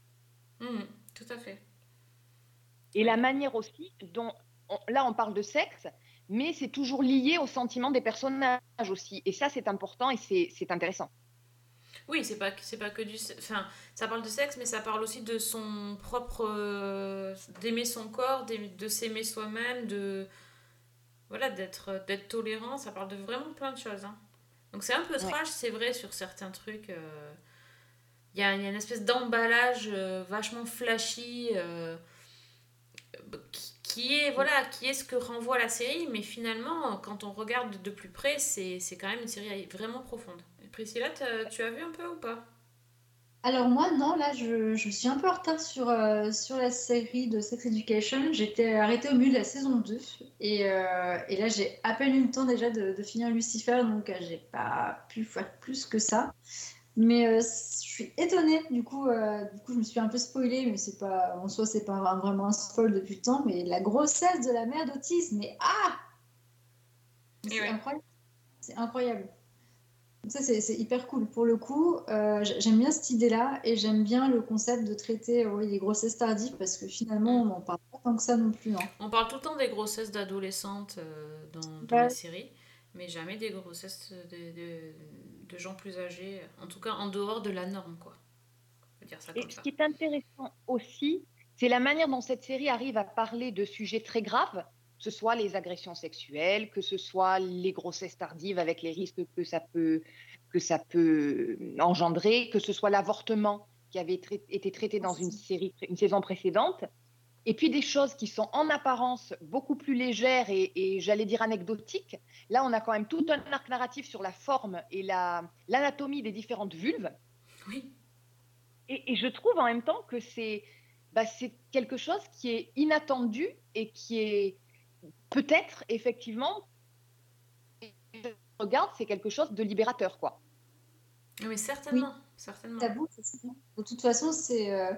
Mhm. Tout à fait. Et la manière aussi dont, on- là, on parle de sexe, mais c'est toujours lié au sentiment des personnages aussi. Et ça, c'est important et c'est intéressant. Oui, c'est pas, c'est pas que du... Enfin, ça parle de sexe, mais ça parle aussi de son propre... euh, d'aimer son corps, de s'aimer soi-même, de... Voilà, d'être, d'être tolérant. Ça parle de vraiment plein de choses. hein. Donc c'est un peu Ouais. trash, c'est vrai, sur certains trucs. euh, Il y, a, y a une espèce d'emballage euh, vachement flashy qui, qui est, voilà, qui est ce que renvoie la série, mais finalement, quand on regarde de plus près, c'est quand même une série vraiment profonde. Priscilla, tu as vu un peu ou pas? Alors moi, non, là, je, je suis un peu en retard sur, euh, sur la série de Sex Education. J'étais arrêtée au milieu de la saison 2. Et, euh, et là, j'ai à peine eu le temps déjà de, de finir Lucifer, donc euh, j'ai pas pu faire plus que ça. Mais euh, je suis étonnée, du coup, du coup, je me suis un peu spoilée, mais c'est pas, en soi, c'est pas un- vraiment un spoil depuis le temps. Mais la grossesse de la mère d'Otis, mais ah C'est ouais. incroyable. C'est incroyable. Ça, c'est hyper cool. Pour le coup, euh, j'aime bien cette idée-là et j'aime bien le concept de traiter euh, oui, les grossesses tardives parce que finalement, on n'en parle pas tant que ça non plus. hein. On parle tout le temps des grossesses d'adolescentes euh, dans, dans Ouais. la série, mais jamais des grossesses de, de- de gens plus âgés, en tout cas en dehors de la norme, quoi. Dire ça Et ce ça. qui est intéressant aussi, c'est la manière dont cette série arrive à parler de sujets très graves, ce soit les agressions sexuelles, que ce soit les grossesses tardives avec les risques que ça peut, que ça peut engendrer, que ce soit l'avortement qui avait trai- été traité dans une, série, une saison précédente. Et puis des choses qui sont en apparence beaucoup plus légères et, et j'allais dire anecdotiques. Là, on a quand même tout un arc narratif sur la forme et la- l'anatomie des différentes vulves. Oui, Et, et je trouve en même temps que c'est bah, c'est quelque chose qui est inattendu et qui est peut-être effectivement, je regarde, c'est quelque chose de libérateur. quoi. mais certainement, certainement. Tabou. De toute façon, c'est. euh,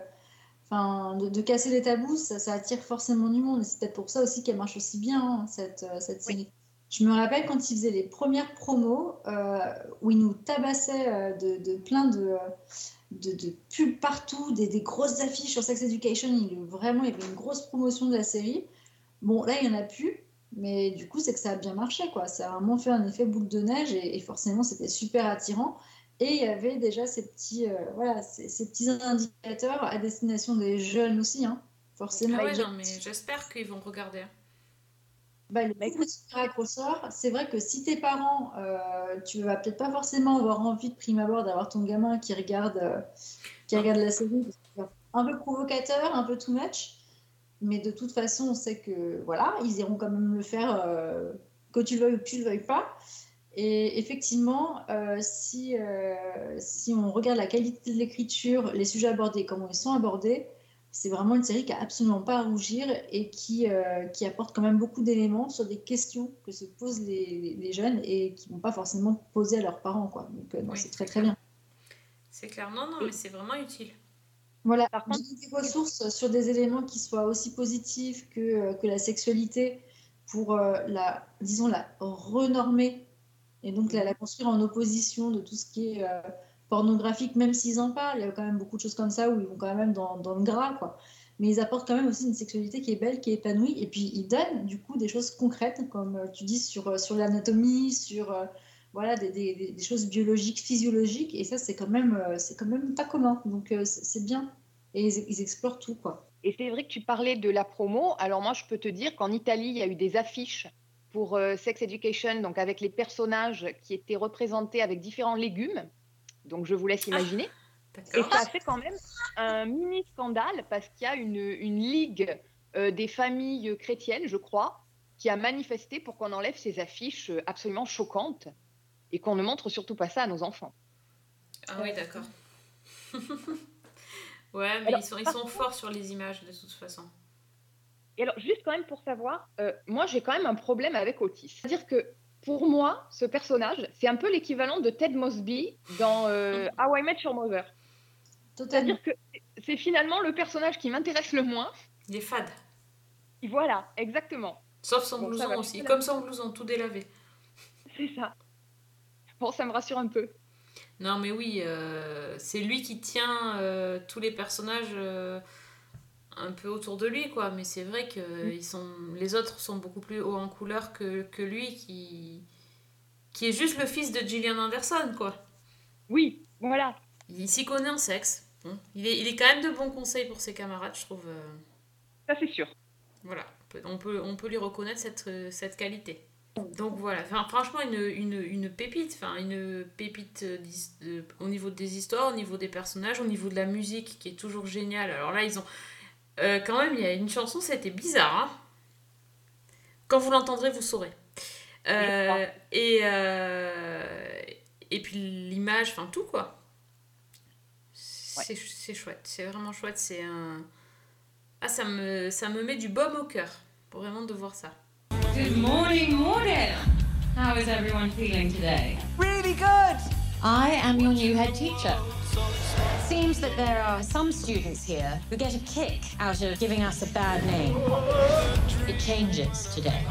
Enfin, de, de casser les tabous, ça, ça attire forcément du monde. Et c'est peut-être pour ça aussi qu'elle marche aussi bien, hein, cette, euh, cette série. Je me rappelle quand ils faisaient les premières promos, euh, où ils nous tabassaient euh, de, de plein de, de, de pubs partout, des, des grosses affiches sur Sex Education. Il, vraiment, il y avait une grosse promotion de la série. Bon, là, il n'y en a plus. Mais du coup, c'est que ça a bien marché, quoi. Ça a vraiment fait un effet boule de neige et, et forcément, c'était super attirant. Et il y avait déjà ces petits, euh, voilà, ces, ces petits indicateurs à destination des jeunes aussi, hein. Forcément. Ah ouais, non, mais j'espère qu'ils vont regarder. hein. bah, le coup de super accrocheur, c'est vrai que si tes parents, euh, tu vas peut-être pas forcément avoir envie de prime abord d'avoir ton gamin qui regarde, euh, qui regarde la série, un peu provocateur, un peu too much, mais de toute façon, on sait que voilà, ils iront quand même le faire, euh, que tu le veuilles ou que tu le veuilles pas. Et effectivement, euh, si, euh, si on regarde la qualité de l'écriture, les sujets abordés, comment ils sont abordés, c'est vraiment une série qui a absolument pas à rougir et qui, qui apporte quand même beaucoup d'éléments sur des questions que se posent les, les jeunes et qui vont pas forcément poser à leurs parents. Quoi. Donc, Oui, c'est très très bien. C'est clair. Non, non, mais c'est vraiment utile. Voilà, Par contre- des ressources sur des éléments qui soient aussi positifs que, euh, que la sexualité pour euh, la, disons, la renormer et donc la, construire en opposition de tout ce qui est euh, pornographique, même s'ils en parlent. Il y a quand même beaucoup de choses comme ça où ils vont quand même dans, dans le gras, quoi. Mais ils apportent quand même aussi une sexualité qui est belle, qui est épanouie, et puis ils donnent du coup des choses concrètes, comme tu dis, sur, sur l'anatomie, sur voilà, des, des- des- des choses biologiques, physiologiques, et ça c'est quand même, euh, c'est quand même pas commun. Donc euh, c'est bien. Et ils, ils explorent tout, quoi. Et c'est vrai que tu parlais de la promo. Alors moi, je peux te dire qu'en Italie, il y a eu des affiches pour euh, Sex Education, donc avec les personnages qui étaient représentés avec différents légumes. Donc je vous laisse imaginer. Et ça a fait quand même un mini scandale parce qu'il y a une, une ligue euh, des familles chrétiennes, je crois, qui a manifesté pour qu'on enlève ces affiches absolument choquantes et qu'on ne montre surtout pas ça à nos enfants. Ah oui, d'accord. *laughs* ouais, mais Alors, ils, sont, ils par sont forts sur les images de toute façon. Et alors, juste quand même pour savoir, euh, moi j'ai quand même un problème avec Otis. C'est-à-dire que pour moi, ce personnage, c'est un peu l'équivalent de Ted Mosby dans euh, How I Met Your Mother. C'est-à-dire que c'est finalement le personnage qui m'intéresse le moins. Il est fade. Voilà, exactement. Sauf son Bon, blouson aussi. Comme son blouson, tout délavé. C'est ça. Bon, ça me rassure un peu. Non, mais oui, euh, c'est lui qui tient euh, tous les personnages euh, un peu autour de lui, quoi. Mais c'est vrai que Mm. ils sont, les autres sont beaucoup plus hauts en couleur que, que lui, qui, qui est juste le fils de Gillian Anderson, quoi. Oui, Voilà. Il s'y connaît en sexe. Bon, Il, est, il est quand même de bons conseils pour ses camarades, je trouve. Ça, c'est sûr. Voilà, on peut- on peut, lui reconnaître cette, cette qualité. Donc voilà, enfin, franchement, une, une, une pépite, enfin, une pépite euh, de- au niveau des histoires, au niveau des personnages, au niveau de la musique qui est toujours géniale. Alors là, ils ont. euh, quand même, il y a une chanson, c'était bizarre. hein. Quand vous l'entendrez, vous saurez. Euh, et, euh, et puis l'image, enfin tout quoi. C'est c'est chouette, c'est vraiment chouette. C'est un. Ah, ça me, ça me met du baume au cœur, vraiment de voir ça. Good morning, morning. How is everyone feeling today? Really good! I am your new head teacher. Seems that there are some students here who get a kick out of giving us a bad name. It changes today.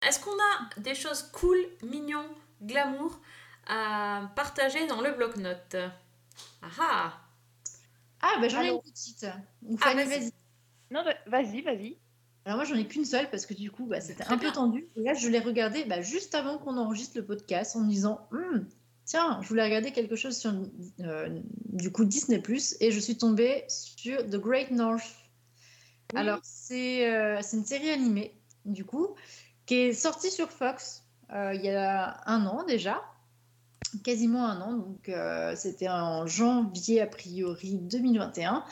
Est-ce qu'on a des choses cool, mignons, glamour à partager dans le bloc-notes? Ah ah Ah, bah j'en ai une petite. Ah, Fanny, vas-y. Non, bah, vas-y, vas-y. Alors moi j'en ai qu'une seule parce que du coup bah, c'était un bien. peu tendu. Et là je l'ai regardé bah, juste avant qu'on enregistre le podcast en me disant Hum, tiens je voulais regarder quelque chose sur euh, du coup Disney Plus et je suis tombée sur The Great North. Oui. Alors c'est euh, c'est une série animée du coup qui est sortie sur Fox euh, il y a un an déjà, quasiment un an donc euh, c'était en janvier a priori 2021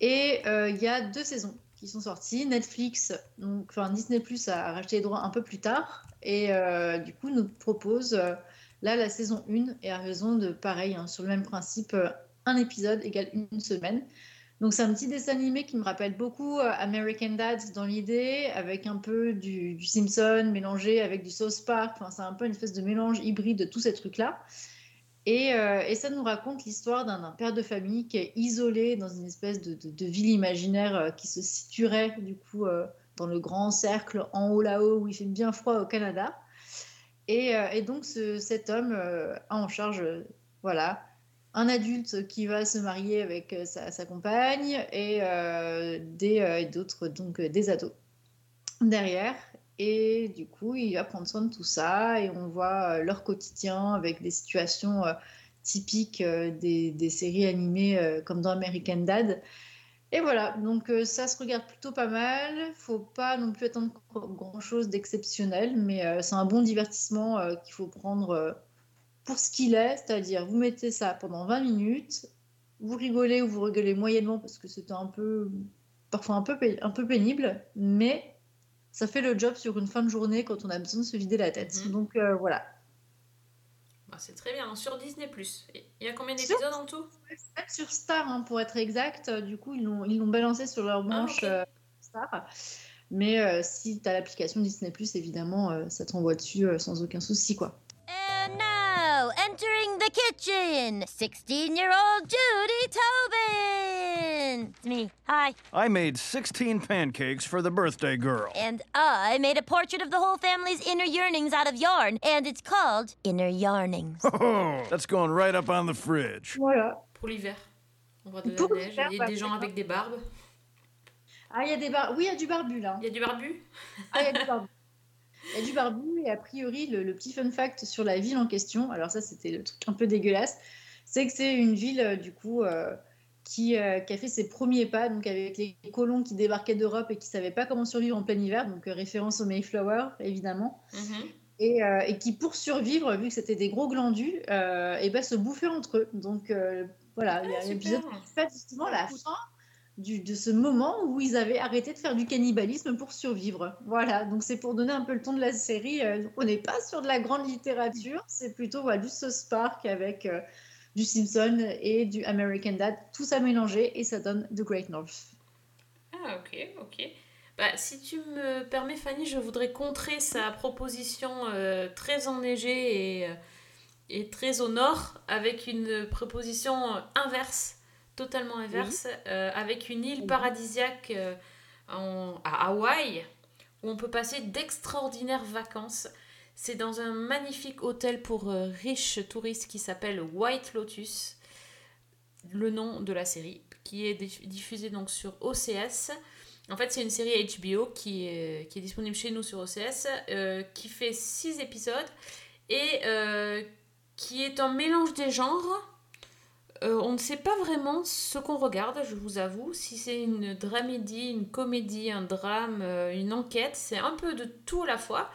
et euh, il y a deux saisons qui sont sorties. Netflix, donc, enfin Disney Plus a racheté les droits un peu plus tard et euh, du coup nous propose là la saison 1 et à raison de pareil, hein, sur le même principe, un épisode égale une semaine. Donc c'est un petit dessin animé qui me rappelle beaucoup euh, American Dad dans l'idée, avec un peu du, Simpson mélangé avec du South Park. Enfin, c'est un peu une espèce de mélange hybride de tous ces trucs-là. Et, euh, ça nous raconte l'histoire d'un père de famille qui est isolé dans une espèce de, ville imaginaire euh, qui se situerait du coup dans le grand cercle en haut là-haut où il fait bien froid au Canada. Et, donc ce- cet homme a en charge, voilà, un adulte qui va se marier avec euh, sa, compagne et euh, des, euh, d'autres donc des ados derrière. Et du coup, il va prendre soin de tout ça et on voit leur quotidien avec des situations typiques des, des séries animées comme dans American Dad. Et voilà, donc ça se regarde plutôt pas mal. Faut pas non plus attendre grand chose d'exceptionnel, mais c'est un bon divertissement qu'il faut prendre pour ce qu'il est, c'est-à-dire vous mettez ça pendant 20 minutes, vous rigolez ou vous rigolez moyennement parce que c'était un peu, parfois un peu, un peu pénible, mais ça fait le job sur une fin de journée quand on a besoin de se vider la tête. Mhm. Donc euh, voilà. Bah, C'est très bien, sur Disney+. Il y a combien Sur- d'épisodes en tout? Même sur Star, hein, pour être exact, du coup, ils l'ont ils l'ont balancé sur leur manche ok. euh, Star. Mais euh, si tu as l'application Disney, Évidemment, euh, ça t'envoie dessus euh, sans aucun souci. quoi. And now, entering kitchen, 16-year-old Judy Tobin. It's me. Hi. I made 16 pancakes for the birthday girl. And I made a portrait of the whole family's inner yearnings out of yarn, and it's called Inner Yarnings. Oh, *laughs* that's going right up on the fridge. Voilà. Pour l'hiver. On voit de la Pour neige, l'hiver, il y a bah, des gens avec des barbes. Ah, il y a des bar... Oui, il y a du barbu là. Il y a du barbu Ah, il y a du barbu. Il y a du barbu et a priori, le, le petit fun fact sur la ville en question, alors ça c'était le truc un peu dégueulasse, c'est que c'est une ville euh, du coup euh, qui, euh, qui a fait ses premiers pas, donc avec les colons qui débarquaient d'Europe et qui savaient pas comment survivre en plein hiver, donc euh, référence au Mayflower évidemment, Mhm. et, euh, et qui pour survivre, vu que c'était des gros glandus, euh, et ben se bouffaient entre eux. Donc euh, voilà, il y a Ah, un épisode qui fait justement la fin de ce moment où ils avaient arrêté de faire du cannibalisme pour survivre. Voilà, donc c'est pour donner un peu le ton de la série. Euh, on n'est pas sur de la grande littérature, c'est plutôt voilà, du South Park avec euh, du Simpson et du American Dad, tout ça mélangé et ça donne The Great North. Ah, ok, ok. Bah, si tu me permets, Fanny, je voudrais contrer sa proposition euh, très enneigée et, et très au nord avec une proposition inverse, totalement inverse, euh, avec une île paradisiaque euh, en- à Hawaï où on peut passer d'extraordinaires vacances. C'est dans un magnifique hôtel pour euh, riches touristes qui s'appelle White Lotus, le nom de la série, qui est diff- diffusée donc sur OCS. En fait, c'est une série HBO qui est, qui est disponible chez nous sur OCS, qui fait 6 épisodes et qui est un mélange des genres. Euh, on ne sait pas vraiment ce qu'on regarde, je vous avoue. Si c'est une dramédie, une comédie, un drame, euh, une enquête, c'est un peu de tout à la fois.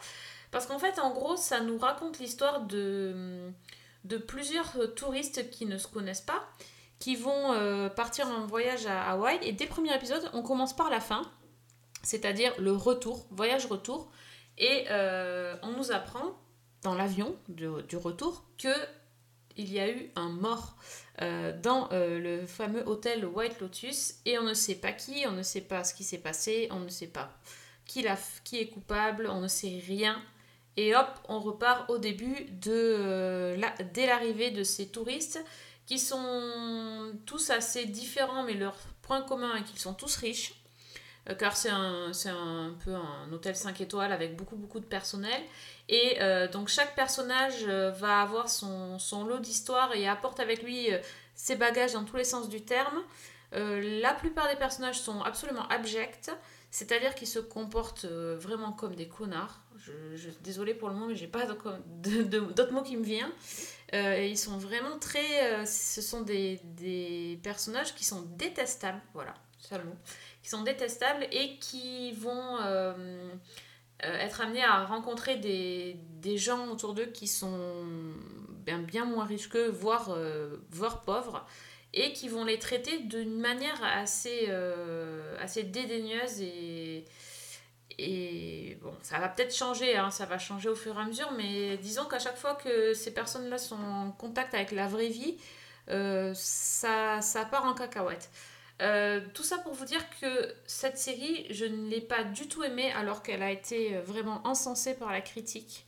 Parce qu'en fait, en gros, ça nous raconte l'histoire de, plusieurs euh, touristes qui ne se connaissent pas, qui vont partir en voyage à Hawaï. Et dès le premier épisode, on commence par la fin, c'est-à-dire le retour, voyage-retour. Et on nous apprend, dans l'avion du, du retour, que il y a eu un mort euh, dans euh, le fameux hôtel White Lotus et on ne sait pas qui, on ne sait pas ce qui s'est passé, on ne sait pas qui, est coupable, on ne sait rien. Et hop, on repart au début de euh, la- dès l'arrivée de ces touristes qui sont tous assez différents, mais leur point commun est qu'ils sont tous riches. Car c'est un, un peu un hôtel 5 étoiles avec beaucoup beaucoup de personnel. Et euh, donc chaque personnage euh, va avoir son, son lot d'histoire et apporte avec lui euh, ses bagages dans tous les sens du terme. La plupart des personnages sont absolument abjects, c'est-à-dire qu'ils se comportent vraiment comme des connards. Je, je désolée pour le mot, mais j'ai pas de- de- de- d'autres mots qui me viennent. Et ils sont vraiment très. ce sont des, des personnages qui sont détestables, voilà, c'est le mot, qui sont détestables et qui vont euh, être amenés à rencontrer des, des gens autour d'eux qui sont bien, bien moins riches qu'eux, voire, euh, voire pauvres, et qui vont les traiter d'une manière assez, euh, assez dédaigneuse et. Et bon, ça va peut-être changer, hein, ça va changer au fur et à mesure, mais disons qu'à chaque fois que ces personnes-là sont en contact avec la vraie vie, ça, ça part en cacahuète. Euh, tout ça pour vous dire que cette série, je ne l'ai pas du tout aimée alors qu'elle a été vraiment encensée par la critique.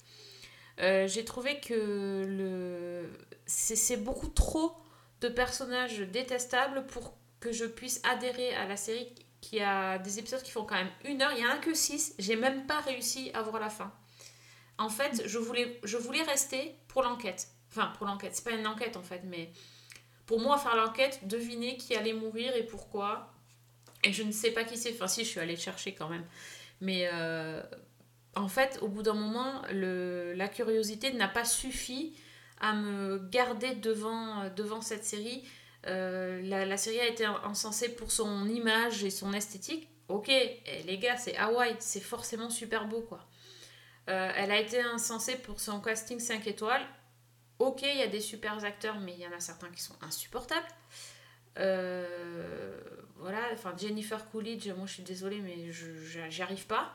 Euh, J'ai trouvé que c'est beaucoup trop de personnages détestables pour que je puisse adhérer à la série qui a des épisodes qui font quand même une heure. Il y en a que six. J'ai même pas réussi à voir la fin. En fait, je voulais, je voulais rester pour l'enquête. Enfin, pour l'enquête. C'est pas une enquête en fait, mais pour moi, faire l'enquête, deviner qui allait mourir et pourquoi. Et je ne sais pas qui c'est. Enfin, si, je suis allée chercher quand même. Mais euh, en fait, au bout d'un moment, le, la curiosité n'a pas suffi à me garder devant, cette série. Euh, la, série a été encensée pour son image et son esthétique. Ok, et les gars, c'est Hawaï, c'est forcément super beau quoi. Euh, elle a été encensée pour son casting 5 étoiles. Ok, il y a des super acteurs, mais il y en a certains qui sont insupportables. Euh, voilà, enfin Jennifer Coolidge, moi je suis désolée, mais j'y arrive pas.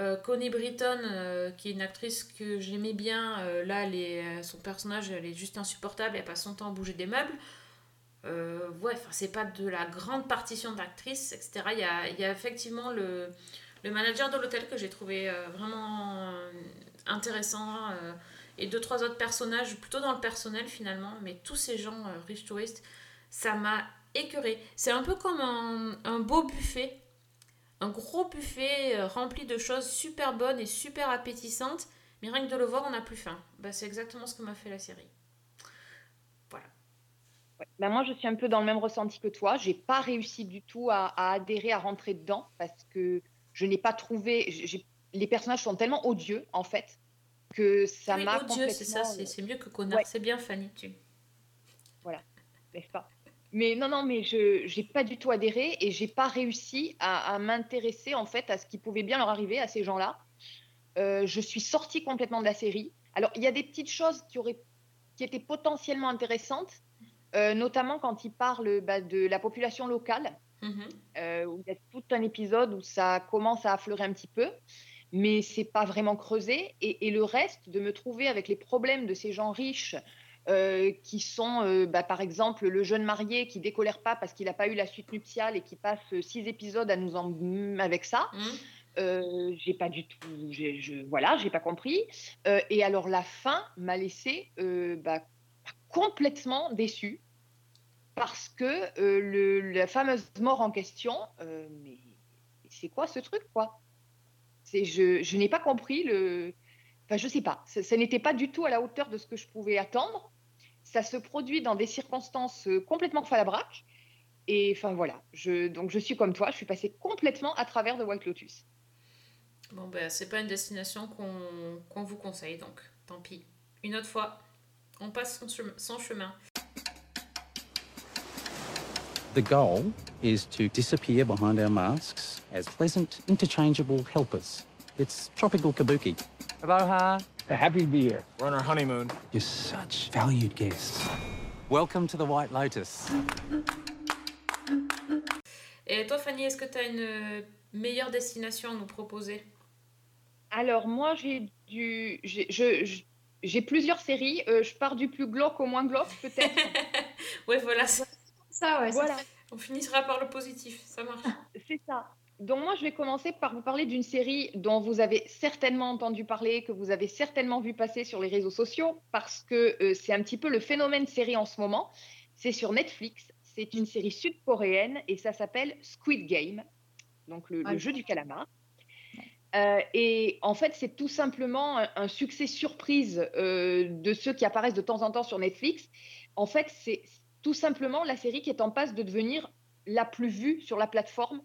Euh, Connie Britton, euh, qui est une actrice que j'aimais bien, là, euh, son personnage, elle est juste insupportable, elle passe son temps à bouger des meubles. Ouais, enfin, c'est pas de la grande partition d'actrice, etc. Il y a, y a effectivement le, le manager de l'hôtel que j'ai trouvé vraiment intéressant et deux, trois autres personnages plutôt dans le personnel finalement, mais tous ces gens euh, rich tourist, ça m'a écœuré. C'est un peu comme un, beau buffet, un gros buffet euh, rempli de choses super bonnes et super appétissantes, mais rien que de le voir, on n'a plus faim. Bah, c'est exactement ce que m'a fait la série. Ouais. Ben, moi, je suis un peu dans le même ressenti que toi. J'ai pas réussi du tout à, adhérer, à rentrer dedans parce que je n'ai pas trouvé. Les personnages sont tellement odieux, en fait, que ça Oui, m'a complètement. c'est ça, c'est mieux que connard. Ouais. C'est bien, Fanny. Tu... Voilà, n'est-ce pas? Mais non, non, mais je j'ai pas du tout adhéré et j'ai pas réussi à, à m'intéresser en fait à ce qui pouvait bien leur arriver à ces gens-là. Euh, je suis sortie complètement de la série. Alors, il y a des petites choses qui auraient qui étaient potentiellement intéressantes, euh, notamment quand ils parlent bah, de la population locale, Mhm. euh, où il y a tout un épisode où ça commence à affleurer un petit peu, mais c'est pas vraiment creusé. Et, et le reste, de me trouver avec les problèmes de ces gens riches euh, qui sont, euh, bah, par exemple, le jeune marié qui décolère pas parce qu'il n'a pas eu la suite nuptiale et qui passe euh, six épisodes à nous en avec ça. Mhm. Euh, j'ai pas du tout, je, voilà, j'ai pas compris. Euh, et alors la fin m'a laissé euh, bah, complètement déçue parce que le, la fameuse mort en question, mais c'est quoi ce truc quoi? Je, n'ai pas compris le, enfin je sais pas, ça, n'était pas du tout à la hauteur de ce que je pouvais attendre. Ça se produit dans des circonstances euh, complètement falabraques. Et enfin voilà, donc je suis comme toi, je suis passée complètement à travers de White Lotus. Bon, ben, c'est pas une destination qu'on vous conseille, donc tant pis. Une autre fois, on passe son chemin. The goal is to disappear behind our masks as pleasant, interchangeable helpers. It's tropical kabuki. Aloha. Happy to be here. We're on our honeymoon. You're such valued guests. Welcome to the White Lotus. Et toi, Fanny, est-ce que tu as une meilleure destination à nous proposer? Alors moi j'ai du, j'ai, je- je- j'ai plusieurs séries. Euh, je pars du plus glauque au moins glauque peut-être. *laughs* Ouais, voilà. c'est- Ça, ouais. voilà. On finira par le positif, ça marche. *laughs* C'est ça. Donc moi, je vais commencer par vous parler d'une série dont vous avez certainement entendu parler, que vous avez certainement vu passer sur les réseaux sociaux, parce que euh, c'est un petit peu le phénomène série en ce moment. C'est sur Netflix. C'est une série sud-coréenne et ça s'appelle Squid Game, donc le, le jeu du calamar. Euh, et en fait, c'est tout simplement un, un succès surprise euh, de ceux qui apparaissent de temps en temps sur Netflix. En fait, c'est tout simplement la série qui est en passe de devenir la plus vue sur la plateforme.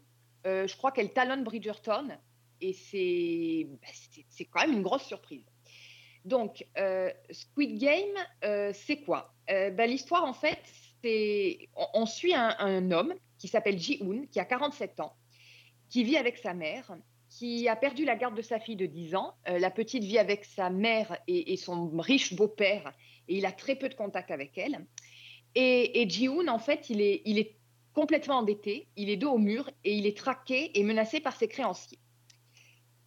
Euh, je crois qu'elle talonne Bridgerton et c'est bah, quand même une grosse surprise. Donc, euh, Squid Game, euh, c'est quoi? Bah, L'histoire, en fait, c'est on, suit un, homme qui s'appelle Ji-hoon, qui a 47 ans, qui vit avec sa mère, qui a perdu la garde de sa fille de 10 ans. La petite vit avec sa mère et son riche beau-père, et il a très peu de contact avec elle. Et, Ji-hoon, en fait, il est, complètement endetté, il est dos au mur et il est traqué et menacé par ses créanciers.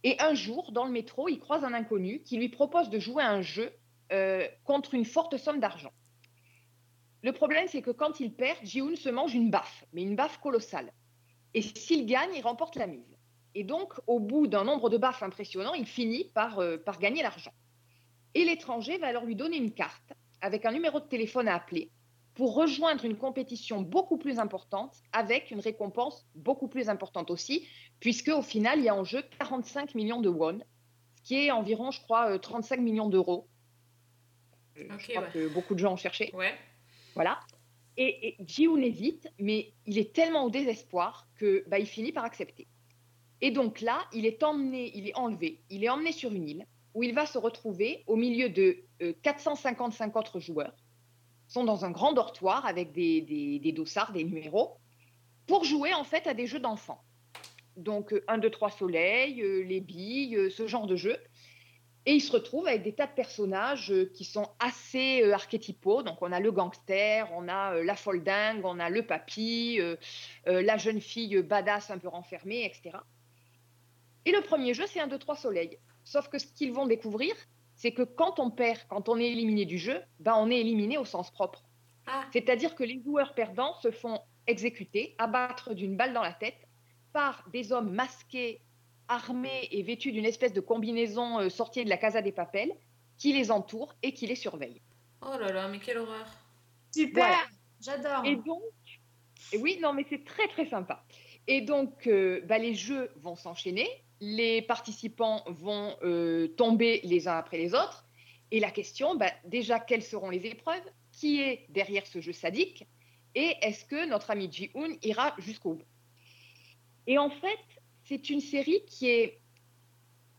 Et un jour, dans le métro, il croise un inconnu qui lui propose de jouer à un jeu euh, contre une forte somme d'argent. Le problème, c'est que quand il perd, Ji-hoon se mange une baffe, mais une baffe colossale. Et s'il gagne, il remporte la mise. Et donc, au bout d'un nombre de baffes impressionnant, il finit euh, par gagner l'argent. Et l'étranger va alors lui donner une carte avec un numéro de téléphone à appeler pour rejoindre une compétition beaucoup plus importante avec une récompense beaucoup plus importante aussi, puisque au final, il y a en jeu 45 millions de won, ce qui est environ, je crois, euh, 35 millions d'euros. Euh, Ok, je crois ouais. que beaucoup de gens ont cherché. Ouais. Voilà. Et, et Ji-hoon hésite, mais il est tellement au désespoir que bah, il finit par accepter. Et donc là, il est emmené, il est enlevé, il est emmené sur une île où il va se retrouver au milieu de euh, 455 autres joueurs. Ils sont dans un grand dortoir avec des, des, des dossards, des numéros, pour jouer en fait à des jeux d'enfants. Donc euh, 1, 2, 3 soleil, euh, les billes, euh, ce genre de jeu. Et il se retrouve avec des tas de personnages euh, qui sont assez archétypaux. Donc, on a le gangster, on a la folle dingue, on a le papy, la jeune fille badass un peu renfermée, etc. Et le premier jeu, c'est un 2-3 soleil. Sauf que ce qu'ils vont découvrir, c'est que quand on perd, quand on est éliminé du jeu, ben on est éliminé au sens propre. Ah. C'est-à-dire que les joueurs perdants se font exécuter, abattre d'une balle dans la tête par des hommes masqués, armés et vêtus d'une espèce de combinaison euh, sortie de la Casa des Papels qui les entourent et qui les surveillent. Oh là là, mais quelle horreur. Super, Voilà. j'adore. Et donc, et oui, non, mais c'est très très sympa. Et donc, euh, bah, les jeux vont s'enchaîner, les participants vont euh, tomber les uns après les autres. Et la question, bah, déjà, quelles seront les épreuves? Qui est derrière ce jeu sadique? Et est-ce que notre ami Ji-hoon ira jusqu'au bout? Et en fait, c'est une série qui est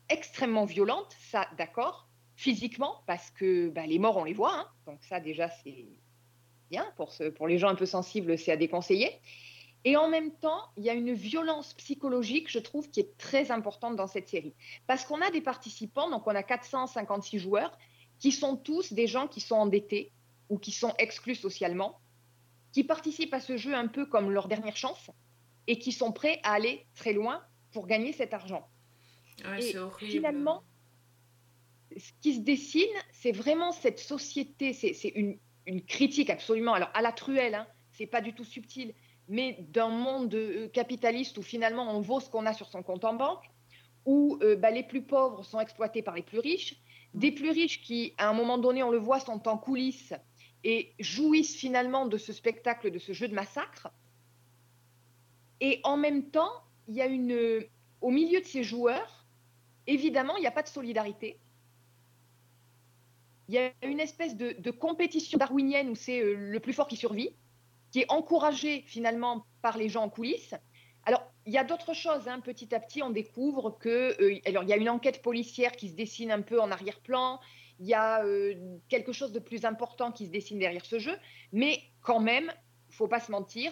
extrêmement violente, ça, d'accord, physiquement, parce que bah, les morts, on les voit. hein. donc ça, déjà, c'est bien. Pour, les gens un peu sensibles, c'est à déconseiller. Et en même temps, il y a une violence psychologique, je trouve, qui est très importante dans cette série. Parce qu'on a des participants, donc on a 456 joueurs, qui sont tous des gens qui sont endettés ou qui sont exclus socialement, qui participent à ce jeu un peu comme leur dernière chance et qui sont prêts à aller très loin pour gagner cet argent. Ouais, Et horrible. finalement, ce qui se dessine, c'est vraiment cette société, c'est c'est une, une critique absolument, alors à la truelle, hein, c'est pas du tout subtil, mais d'un monde euh, capitaliste où finalement on vaut ce qu'on a sur son compte en banque, où euh, bah, les plus pauvres sont exploités par les plus riches, des plus riches qui, à un moment donné, on le voit, sont en coulisses et jouissent finalement de ce spectacle, de ce jeu de massacre. Et en même temps, il y a une, au milieu de ces joueurs, évidemment, il n'y a pas de solidarité. Il y a une espèce de, compétition darwinienne où c'est euh, le plus fort qui survit. Qui est encouragé finalement par les gens en coulisses. Alors, il y a d'autres choses. hein. Petit à petit, on découvre que euh, alors il y a une enquête policière qui se dessine un peu en arrière-plan. Il y a euh, quelque chose de plus important qui se dessine derrière ce jeu. Mais quand même, faut pas se mentir,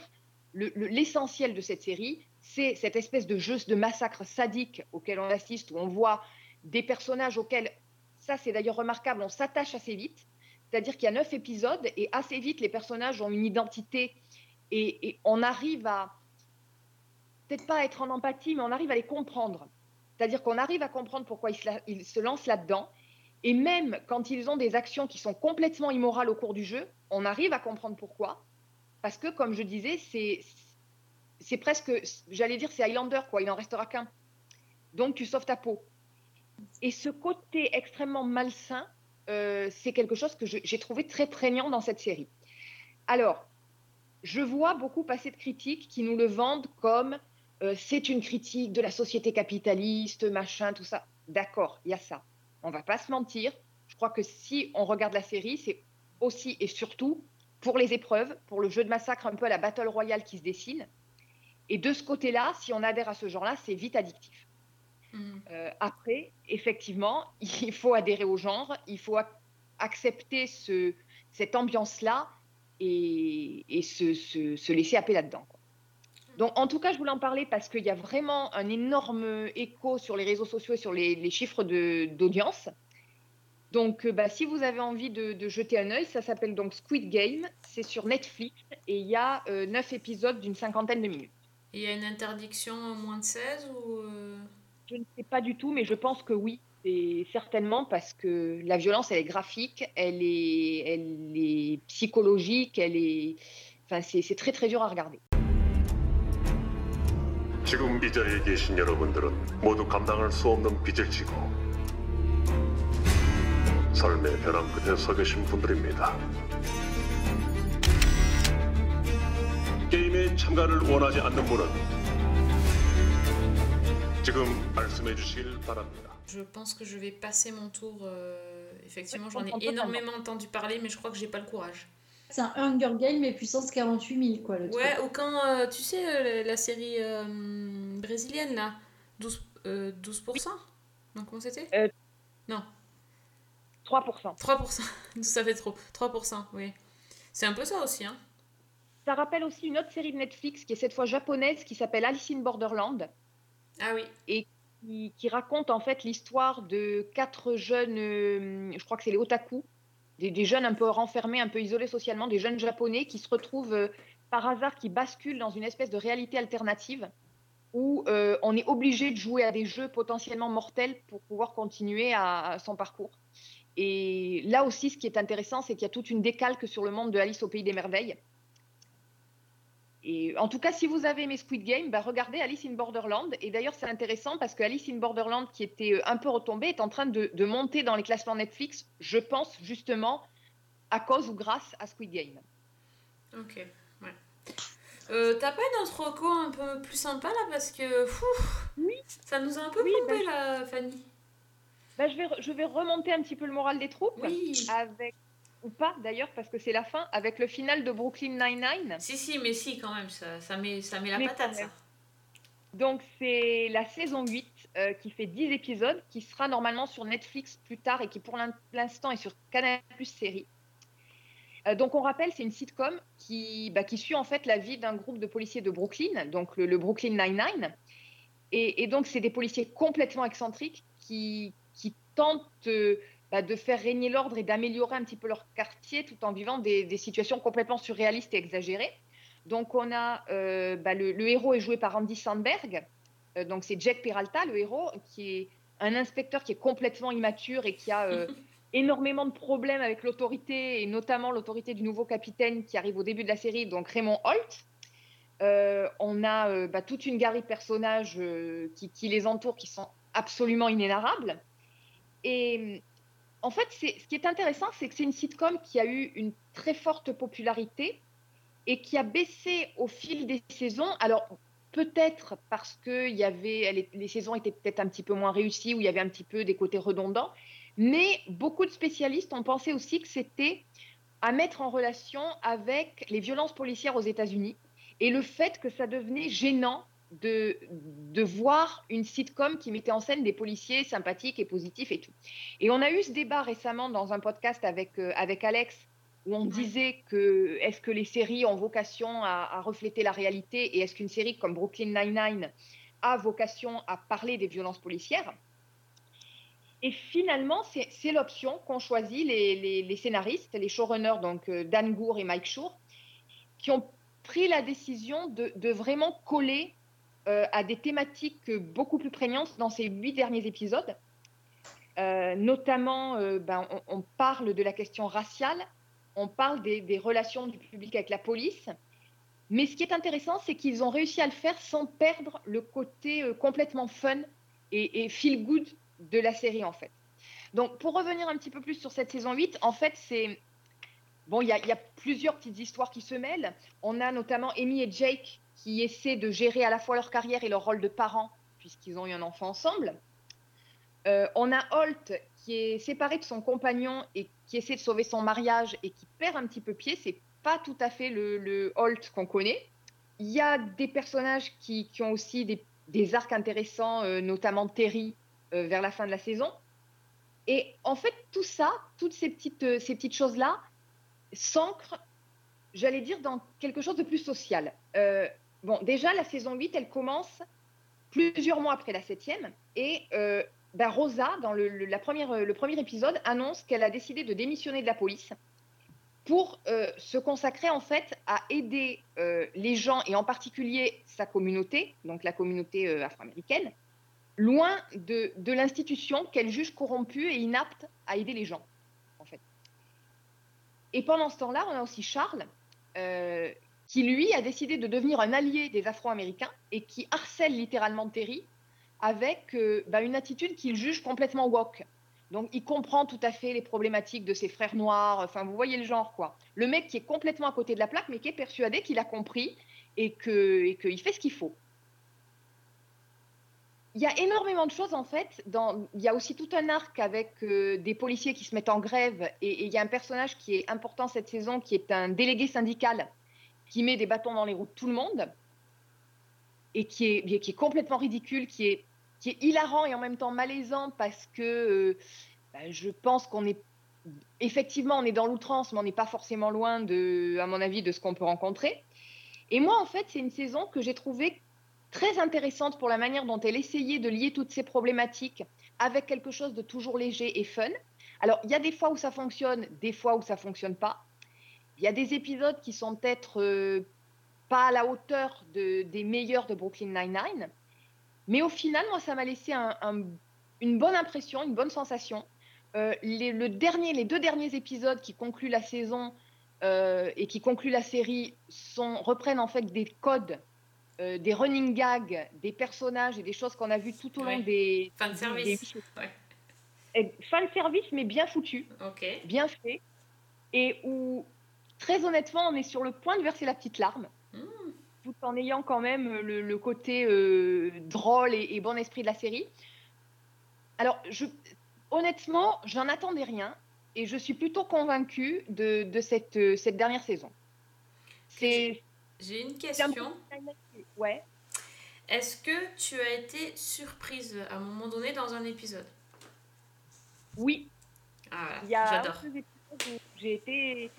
le- le- l'essentiel de cette série, c'est cette espèce de jeu de massacre sadique auquel on assiste, où on voit des personnages auxquels, ça c'est d'ailleurs remarquable, on s'attache assez vite. C'est-à-dire qu'il y a neuf épisodes et assez vite les personnages ont une identité et, on arrive à, peut-être pas être en empathie, mais on arrive à les comprendre. C'est-à-dire qu'on arrive à comprendre pourquoi ils se, lancent là-dedans. Et même quand ils ont des actions qui sont complètement immorales au cours du jeu, on arrive à comprendre pourquoi. Parce que, comme je disais, c'est presque, j'allais dire, c'est Highlander, quoi. Il n'en restera qu'un. Donc, tu sauves ta peau. Et ce côté extrêmement malsain, euh, c'est quelque chose que j'ai trouvé très prégnant dans cette série. Alors, je vois beaucoup passer de critiques qui nous le vendent comme euh, c'est une critique de la société capitaliste, machin, tout ça. D'accord, il y a ça. On va pas se mentir. Je crois que si on regarde la série, c'est aussi et surtout pour les épreuves, pour le jeu de massacre un peu à la Battle Royale qui se dessine. Et de ce côté-là, si on adhère à ce genre-là, c'est vite addictif. Euh, après, effectivement, *laughs* il faut adhérer au genre, il faut ac- accepter ce, cette ambiance-là et, et se, se- se laisser happer là-dedans. quoi. Donc, en tout cas, je voulais en parler parce qu'il y a vraiment un énorme écho sur les réseaux sociaux et sur les, les chiffres d'audience. Donc, euh, bah, si vous avez envie de, de jeter un œil, ça s'appelle donc Squid Game. C'est sur Netflix et il y a euh, neuf épisodes d'une cinquantaine de minutes. Il y a une interdiction moins de 16 ou. euh, Je ne sais pas du tout, mais je pense que oui. Et certainement parce que la violence, elle est graphique, elle est, elle est psychologique, elle est. Enfin, c'est c'est très très dur à regarder. 지금 이 자리에 계신 여러분들은 모두 감당할 수 없는 빚을 지고 삶의 벼랑 끝에 서 계신 분들입니다. 게임에 참가를 원하지 않는 분은 Je pense que je vais passer mon tour. euh, Effectivement, j'en je ai énormément entendu parler, mais je crois que j'ai pas le courage. C'est un Hunger Game, mais puissance 48 000, quoi, le truc. Ouais, ou quand, euh, tu sais, euh, la, la série euh, brésilienne, là, 12%, euh, 12% Non, comment c'était? Euh, Non. 3%. 3%, *laughs* ça fait trop. 3%, oui. C'est un peu ça aussi, hein. Ça rappelle aussi une autre série de Netflix qui est cette fois japonaise qui s'appelle Alice in Borderland. Ah oui. Et qui, raconte en fait l'histoire de quatre jeunes, euh, je crois que c'est les otaku, des, des jeunes un peu renfermés, un peu isolés socialement, des jeunes japonais qui se retrouvent euh, par hasard, qui basculent dans une espèce de réalité alternative où euh, on est obligé de jouer à des jeux potentiellement mortels pour pouvoir continuer à, à son parcours. Et là aussi, ce qui est intéressant, c'est qu'il y a toute une décalque sur le monde de Alice au pays des merveilles. Et en tout cas, si vous avez aimé Squid Game, bah, regardez Alice in Borderland. Et d'ailleurs, c'est intéressant parce que Alice in Borderland, qui était euh, un peu retombée, est en train de, de monter dans les classements Netflix, je pense justement à cause ou grâce à Squid Game. Ok, ouais. Euh, T'as pas une autre reco un peu plus sympa là parce que fou, ça nous a un peu pompé là, Fanny. Bah, je, vais, je vais remonter un petit peu le moral des troupes. Avec, ou pas d'ailleurs, parce que c'est la fin, avec le final de Brooklyn Nine-Nine. Si, si, mais si quand même, ça, ça, met, ça met la Mais patate ça. Donc c'est la saison 8 euh, qui fait 10 épisodes, qui sera normalement sur Netflix plus tard et qui pour l'in- l'instant est sur Canal Plus série. Euh, donc on rappelle, c'est une sitcom qui, bah, qui suit en fait la vie d'un groupe de policiers de Brooklyn, donc le, le Brooklyn Nine-Nine. Et, et donc c'est des policiers complètement excentriques qui, qui tentent euh, bah, de faire régner l'ordre et d'améliorer un petit peu leur quartier tout en vivant des, des situations complètement surréalistes et exagérées. Donc on a euh, bah, le, le héros est joué par Andy Sandberg, Euh, donc c'est Jack Peralta le héros qui est un inspecteur qui est complètement immature et qui a euh, *laughs* énormément de problèmes avec l'autorité et notamment l'autorité du nouveau capitaine qui arrive au début de la série, donc Raymond Holt. On a bah, toute une galerie de personnages qui, qui les entourent qui sont absolument inénarrables. Et en fait, ce qui est intéressant, c'est que c'est une sitcom qui a eu une très forte popularité et qui a baissé au fil des saisons. Alors, peut-être parce que y avait, est- les saisons étaient peut-être un petit peu moins réussies, où il y avait un petit peu des côtés redondants, mais beaucoup de spécialistes ont pensé aussi que c'était à mettre en relation avec les violences policières aux États-Unis et le fait que ça devenait gênant de, de voir une sitcom qui mettait en scène des policiers sympathiques et positifs et tout. Et on a eu ce débat récemment dans un podcast avec, euh, avec Alex où on disait que est-ce que les séries ont vocation à, à refléter la réalité et est-ce qu'une série comme Brooklyn Nine-Nine a vocation à parler des violences policières? Et finalement, c'est l'option qu'ont choisi les, les- les scénaristes, les showrunners, donc euh, Dan Gour et Mike Schur, qui ont pris la décision de, de vraiment coller euh, à des thématiques beaucoup plus prégnantes dans ces huit derniers épisodes. Euh, notamment, euh, ben, on, parle de la question raciale, on parle des, relations du public avec la police. Mais ce qui est intéressant, c'est qu'ils ont réussi à le faire sans perdre le côté complètement fun et, feel good de la série, en fait. Donc, pour revenir un petit peu plus sur cette saison 8, en fait, c'est. Bon, il y, y a plusieurs petites histoires qui se mêlent. On a notamment Amy et Jake qui essaient de gérer à la fois leur carrière et leur rôle de parents, puisqu'ils ont eu un enfant ensemble. Euh, on a Holt qui est séparé de son compagnon et qui essaie de sauver son mariage et qui perd un petit peu pied. C'est pas tout à fait le, Holt qu'on connaît. Il y a des personnages qui, qui ont aussi des, arcs intéressants, euh, notamment Terry euh, vers la fin de la saison. Et en fait, tout ça, toutes ces petites, ces petites choses-là, s'ancrent, j'allais dire, dans quelque chose de plus social. Bon, déjà, la saison 8, elle commence plusieurs mois après la septième. Et euh, ben, Rosa, dans le, la première, le premier épisode, annonce qu'elle a décidé de démissionner de la police pour euh, se consacrer en fait à aider euh, les gens, et en particulier sa communauté, donc la communauté euh, afro-américaine, loin de, de l'institution qu'elle juge corrompue et inapte à aider les gens, en fait. Et pendant ce temps-là, on a aussi Charles, euh, qui lui a décidé de devenir un allié des Afro-Américains et qui harcèle littéralement Terry avec euh, bah, une attitude qu'il juge complètement woke. Donc, il comprend tout à fait les problématiques de ses frères noirs. Enfin, vous voyez le genre, quoi. Le mec qui est complètement à côté de la plaque, mais qui est persuadé qu'il a compris et qu'il fait ce qu'il faut. Il y a énormément de choses en fait. Il y a aussi tout un arc avec euh, des policiers qui se mettent en grève et il y a un personnage qui est important cette saison qui est un délégué syndical qui met des bâtons dans les roues de tout le monde et qui est, complètement ridicule, qui est, hilarant et en même temps malaisant parce que euh, ben, je pense qu'on est effectivement on est dans l'outrance mais on n'est pas forcément loin de, à mon avis, de ce qu'on peut rencontrer. Et moi en fait c'est une saison que j'ai trouvée très intéressante pour la manière dont elle essayait de lier toutes ces problématiques avec quelque chose de toujours léger et fun. Alors, il y a des fois où ça fonctionne, des fois où ça fonctionne pas. Il y a des épisodes qui sont peut-être euh, pas à la hauteur de- des meilleurs de Brooklyn Nine-Nine. Mais au final, moi, ça m'a laissé un- un- une bonne impression, une bonne sensation. Euh, les, le dernier, les deux derniers épisodes qui concluent la saison euh, et qui concluent la série sont, reprennent en fait des codes euh, des running gags, des personnages et des choses qu'on a vues tout au long Ouais. des. Fan service. des- Ouais. Fan service, mais bien foutu, bien fait. Et où, très honnêtement, on est sur le point de verser la petite larme, tout en ayant quand même le, le côté euh, drôle et, et bon esprit de la série. Alors, je, honnêtement, j'en attendais rien et je suis plutôt convaincue de, de cette, euh, cette dernière saison. C'est. J'ai une question. Ouais. Est-ce que tu as été surprise à un moment donné dans un épisode? Oui. Ah, voilà. J'adore. j'ai été,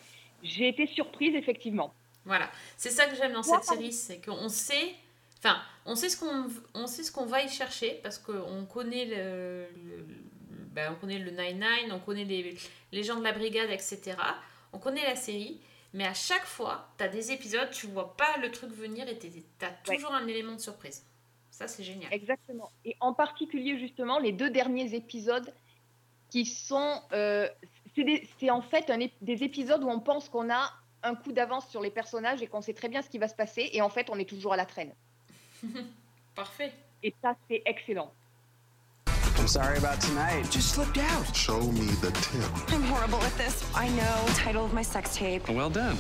j'ai été surprise, effectivement. Voilà, c'est ça que j'aime dans cette série, c'est qu'on sait, enfin, on sait ce qu'on, on sait ce qu'on va y chercher parce qu'on connaît le, le- ben, on connaît le 9-9, on connaît les, les gens de la brigade, etc. On connaît la série, mais à chaque fois, tu as des épisodes, tu vois pas le truc venir et tu as toujours un élément de surprise. Ça, c'est génial. Exactement. Et en particulier, justement, les deux derniers épisodes qui sont. euh, c'est des- c'est en fait un ép- des épisodes où on pense qu'on a un coup d'avance sur les personnages et qu'on sait très bien ce qui va se passer. Et en fait, on est toujours à la traîne. Parfait. Et ça, c'est excellent. I'm sorry about tonight. Just slipped out. Show me the tip. I'm horrible at this. I know. Title of my sex tape. Well done.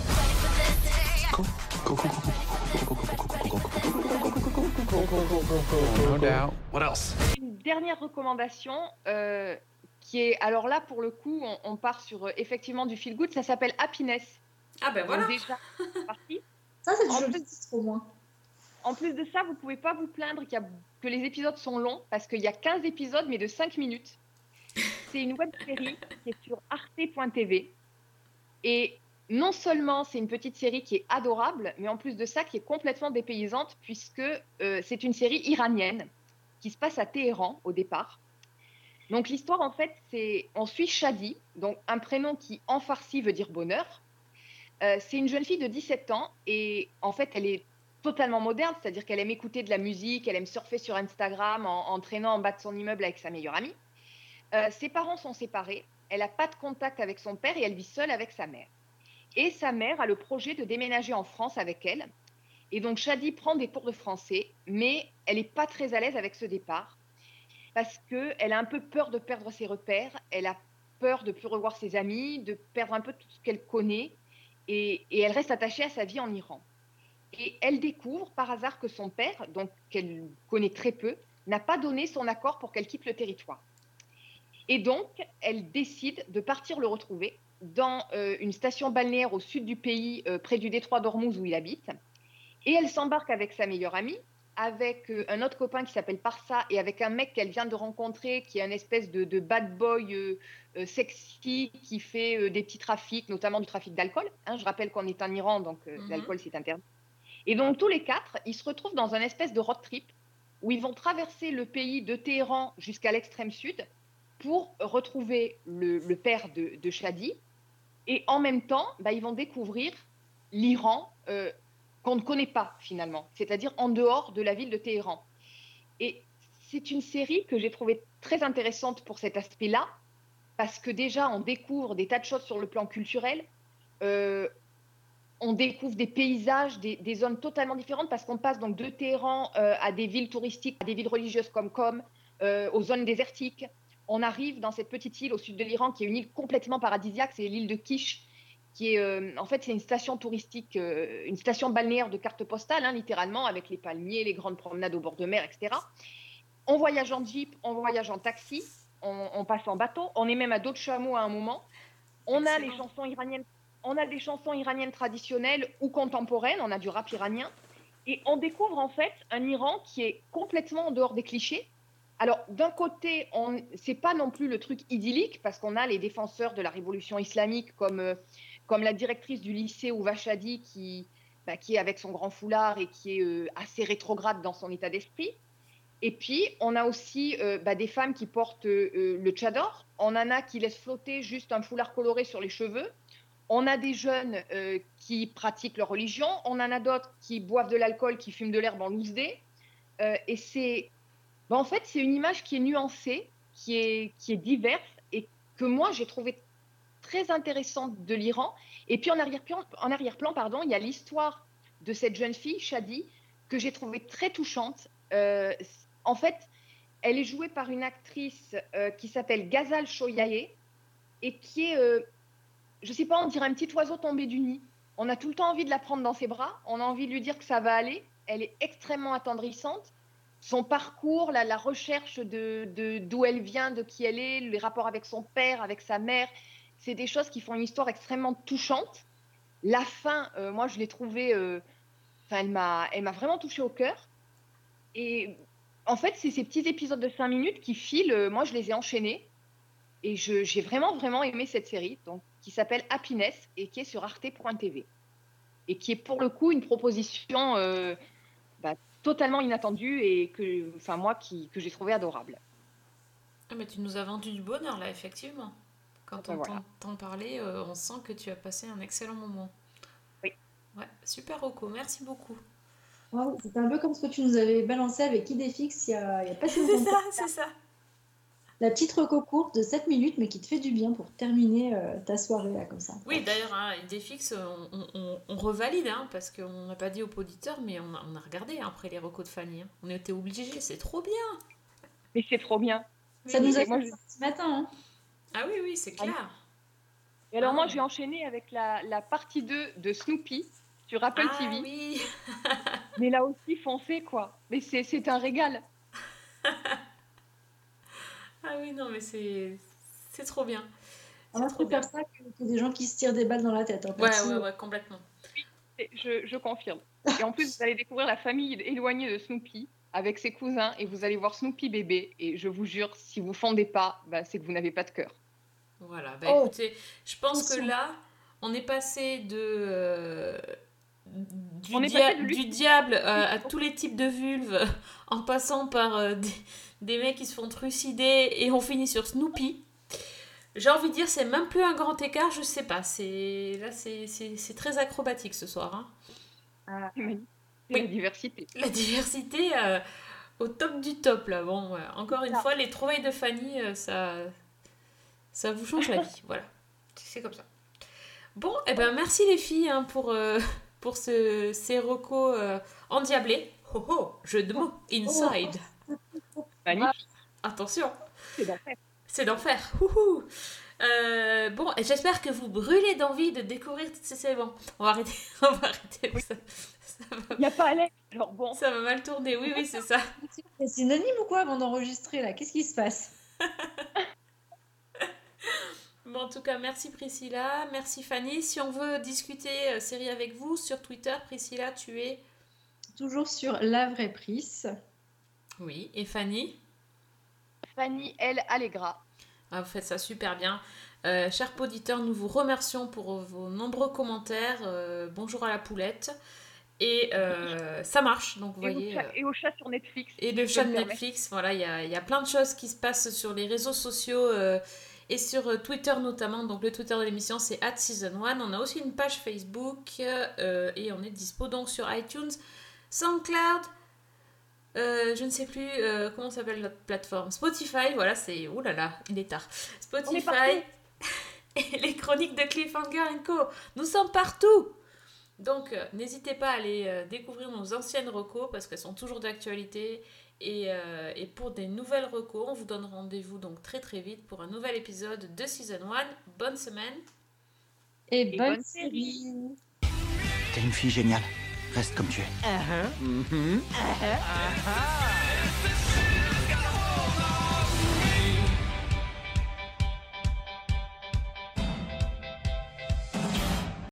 No doubt. What else? Une dernière recommandation euh, qui est, alors là, pour le coup, on, on part sur euh, effectivement du feel good. Ça s'appelle Happiness. Ah ben Donc voilà. déjà, c'est *laughs* parti. Ça, c'est du au moins. En plus de ça, vous pouvez pas vous plaindre qu'il y a- que les épisodes sont longs parce qu'il y a 15 épisodes mais de 5 minutes. *laughs* C'est une web série qui est sur arte.tv et non seulement c'est une petite série qui est adorable, mais en plus de ça qui est complètement dépaysante puisque euh, c'est une série iranienne qui se passe à Téhéran au départ. Donc l'histoire en fait c'est on suit Shadi, donc un prénom qui en farsi veut dire bonheur. Euh, c'est une jeune fille de 17 ans et en fait elle est totalement moderne, c'est-à-dire qu'elle aime écouter de la musique, elle aime surfer sur Instagram en, traînant en bas de son immeuble avec sa meilleure amie. Euh, ses parents sont séparés, elle n'a pas de contact avec son père et elle vit seule avec sa mère. Et sa mère a le projet de déménager en France avec elle. Et donc Shadi prend des cours de français, mais elle n'est pas très à l'aise avec ce départ parce qu'elle a un peu peur de perdre ses repères, elle a peur de plus revoir ses amis, de perdre un peu tout ce qu'elle connaît, et, elle reste attachée à sa vie en Iran. Et elle découvre par hasard que son père, donc qu'elle connaît très peu, n'a pas donné son accord pour qu'elle quitte le territoire. Et donc, elle décide de partir le retrouver dans euh, une station balnéaire au sud du pays, euh, près du détroit d'Ormuz où il habite. Et elle s'embarque avec sa meilleure amie, avec euh, un autre copain qui s'appelle Parsa et avec un mec qu'elle vient de rencontrer qui est un espèce de, de bad boy euh, euh, sexy qui fait euh, des petits trafics, notamment du trafic d'alcool. hein. je rappelle qu'on est en Iran, donc Mhm. l'alcool c'est interdit. Et donc tous les quatre, ils se retrouvent dans un espèce de road trip où ils vont traverser le pays de Téhéran jusqu'à l'extrême sud pour retrouver le, le père de, de Shadi. Et en même temps, bah, ils vont découvrir l'Iran qu'on ne connaît pas finalement, c'est-à-dire en dehors de la ville de Téhéran. Et c'est une série que j'ai trouvée très intéressante pour cet aspect-là, parce que déjà, on découvre des tas de choses sur le plan culturel. Euh, on découvre des paysages, des, zones totalement différentes, parce qu'on passe donc de Téhéran euh, à des villes touristiques, à des villes religieuses comme Com, euh, aux zones désertiques. On arrive dans cette petite île au sud de l'Iran, qui est une île complètement paradisiaque, c'est l'île de Kish, qui est, euh, en fait, c'est une station touristique, euh, une station balnéaire de carte postale, hein, littéralement, avec les palmiers, les grandes promenades au bord de mer, etc. On voyage en jeep, on voyage en taxi, on, on passe en bateau, on est même à dos de chameau à un moment. On a les chansons iraniennes, on a des chansons iraniennes traditionnelles ou contemporaines, on a du rap iranien, et on découvre en fait un Iran qui est complètement en dehors des clichés. Alors d'un côté, on c'est pas non plus le truc idyllique parce qu'on a les défenseurs de la révolution islamique comme euh, comme la directrice du lycée Ouvachadi qui bah, qui est avec son grand foulard et qui est euh, assez rétrograde dans son état d'esprit. Et puis, on a aussi euh, bah, des femmes qui portent euh, le tchador. On en a qui laissent flotter juste un foulard coloré sur les cheveux. On a des jeunes qui pratiquent leur religion. On en a d'autres qui boivent de l'alcool, qui fument de l'herbe en loose et c'est. bah, en fait, c'est une image qui est nuancée, qui est, qui est diverse et que moi, j'ai trouvé très intéressante de l'Iran. Et puis, en arrière-plan, il y a l'histoire de cette jeune fille, Shadi, que j'ai trouvée très touchante. Euh, en fait, elle est jouée par une actrice euh, qui s'appelle Ghazal Shoyaye et qui est, euh, je sais pas, on dirait un petit oiseau tombé du nid. On a tout le temps envie de la prendre dans ses bras, on a envie de lui dire que ça va aller. Elle est extrêmement attendrissante. Son parcours, la, recherche d'où elle vient, de qui elle est, les rapports avec son père, avec sa mère, c'est des choses qui font une histoire extrêmement touchante. La fin, euh, moi, je l'ai trouvée, euh, enfin, elle m'a, elle m'a vraiment touchée au cœur. Et en fait, c'est ces petits épisodes de 5 minutes qui filent. euh, moi, je les ai enchaînés. Et j'ai vraiment, vraiment aimé cette série, donc, qui s'appelle Happiness et qui est sur arte.tv. Et qui est pour le coup une proposition bah, totalement inattendue et que, enfin, moi, que j'ai trouvé adorable. Ah, mais tu nous as vendu du bonheur là, effectivement. Quand on voilà. t'entend parler, euh, on sent que tu as passé un excellent moment. Oui. Ouais, super Rocco, merci beaucoup. Wow, C'était un peu comme ce que tu nous avais balancé avec Idéfix il y a, il y a pas si C'est longtemps. ça, c'est ça. La petite reco courte de 7 minutes, mais qui te fait du bien pour terminer euh, ta soirée là, comme ça. Oui, d'ailleurs, hein, idée fixe, on, on- on- on revalide, hein, parce qu'on n'a pas dit aux auditeurs, mais on a, on a regardé hein, après les recos de Fanny. hein. On était obligés, c'est trop bien. Mais c'est trop bien. Ça Oui, nous a fait moi, ce matin. hein. Ah oui, oui, c'est clair. Et alors, Ah. moi, j'ai enchaîné avec la, la partie 2 de Snoopy sur Apple Ah TV. oui. *laughs* Mais là aussi, foncez, quoi. Mais c'est c'est un régal. *laughs* Ah oui, non, mais c'est C'est trop bien. Je préfère ça que, que des gens qui se tirent des balles dans la tête. hein, Ouais, perso. ouais, ouais, complètement. Je confirme. Et en plus, vous allez découvrir la famille éloignée de Snoopy avec ses cousins et vous allez voir Snoopy bébé. Et je vous jure, si vous fondez pas, bah, c'est que vous n'avez pas de cœur. Voilà, bah Oh, écoutez, je pense que là, on est passé de. euh, du, On est dia- passé de lui- du diable euh, à tous les types de vulves, *laughs* en passant par euh, des, des mecs qui se font trucider et on finit sur Snoopy. J'ai envie de dire, c'est même plus un grand écart, je sais pas. C'est là, c'est très acrobatique ce soir. hein. C'est La diversité. La diversité euh, au top du top là. Bon, encore une fois, les trouvailles de Fanny, ça, ça vous change la vie. *laughs* Voilà, c'est comme ça. Bon, et ben merci les filles hein, pour euh, *laughs* pour ce, ces recos euh, endiablés. Oh oh, jeu de mots inside. *laughs* Magnifique. Attention, C'est d'enfer. c'est d'enfer. Houhou. Euh, bon, et j'espère que vous brûlez d'envie de découvrir toutes ces séries. Bon, on va arrêter. On va arrêter. Ça, ça va, Il n'y a pas Alex. Alors bon. ça va mal tourner. Oui, oui, c'est ça. C'est synonyme ou quoi avant d'enregistrer là? Qu'est-ce qui se passe? Bon, en tout cas, merci Priscilla, merci Fanny. Si on veut discuter euh, série avec vous sur Twitter, Priscilla, tu es. Toujours sur la vraie prise. Oui, et Fanny Fanny L. Allegra. Ah, vous faites ça super bien. Euh, chers auditeurs, nous vous remercions pour vos nombreux commentaires. Euh, bonjour à la poulette. Et euh, ça marche, donc vous Et, au voyez. chat, euh, et au chat sur Netflix. Et le chat de. Netflix, voilà, il y a, il y a plein de choses qui se passent sur les réseaux sociaux euh, et sur euh, Twitter notamment. Donc le Twitter de l'émission c'est @season1. On a aussi une page Facebook euh, et on est dispo donc sur iTunes, SoundCloud. euh, je ne sais plus euh, comment s'appelle notre plateforme. Spotify, voilà, c'est. Oh là là, il est tard. Spotify *laughs* et les chroniques de Cliffhanger Co. Nous sommes partout! Donc, n'hésitez pas à aller découvrir nos anciennes recos parce qu'elles sont toujours d'actualité. Et, euh, et pour des nouvelles recos, on vous donne rendez-vous donc très très vite pour un nouvel épisode de Season 1. Bonne semaine. Et, Et bonne, bonne série. T'es une fille géniale. Reste comme tu es. Uh-huh. Mhm. Uh-huh.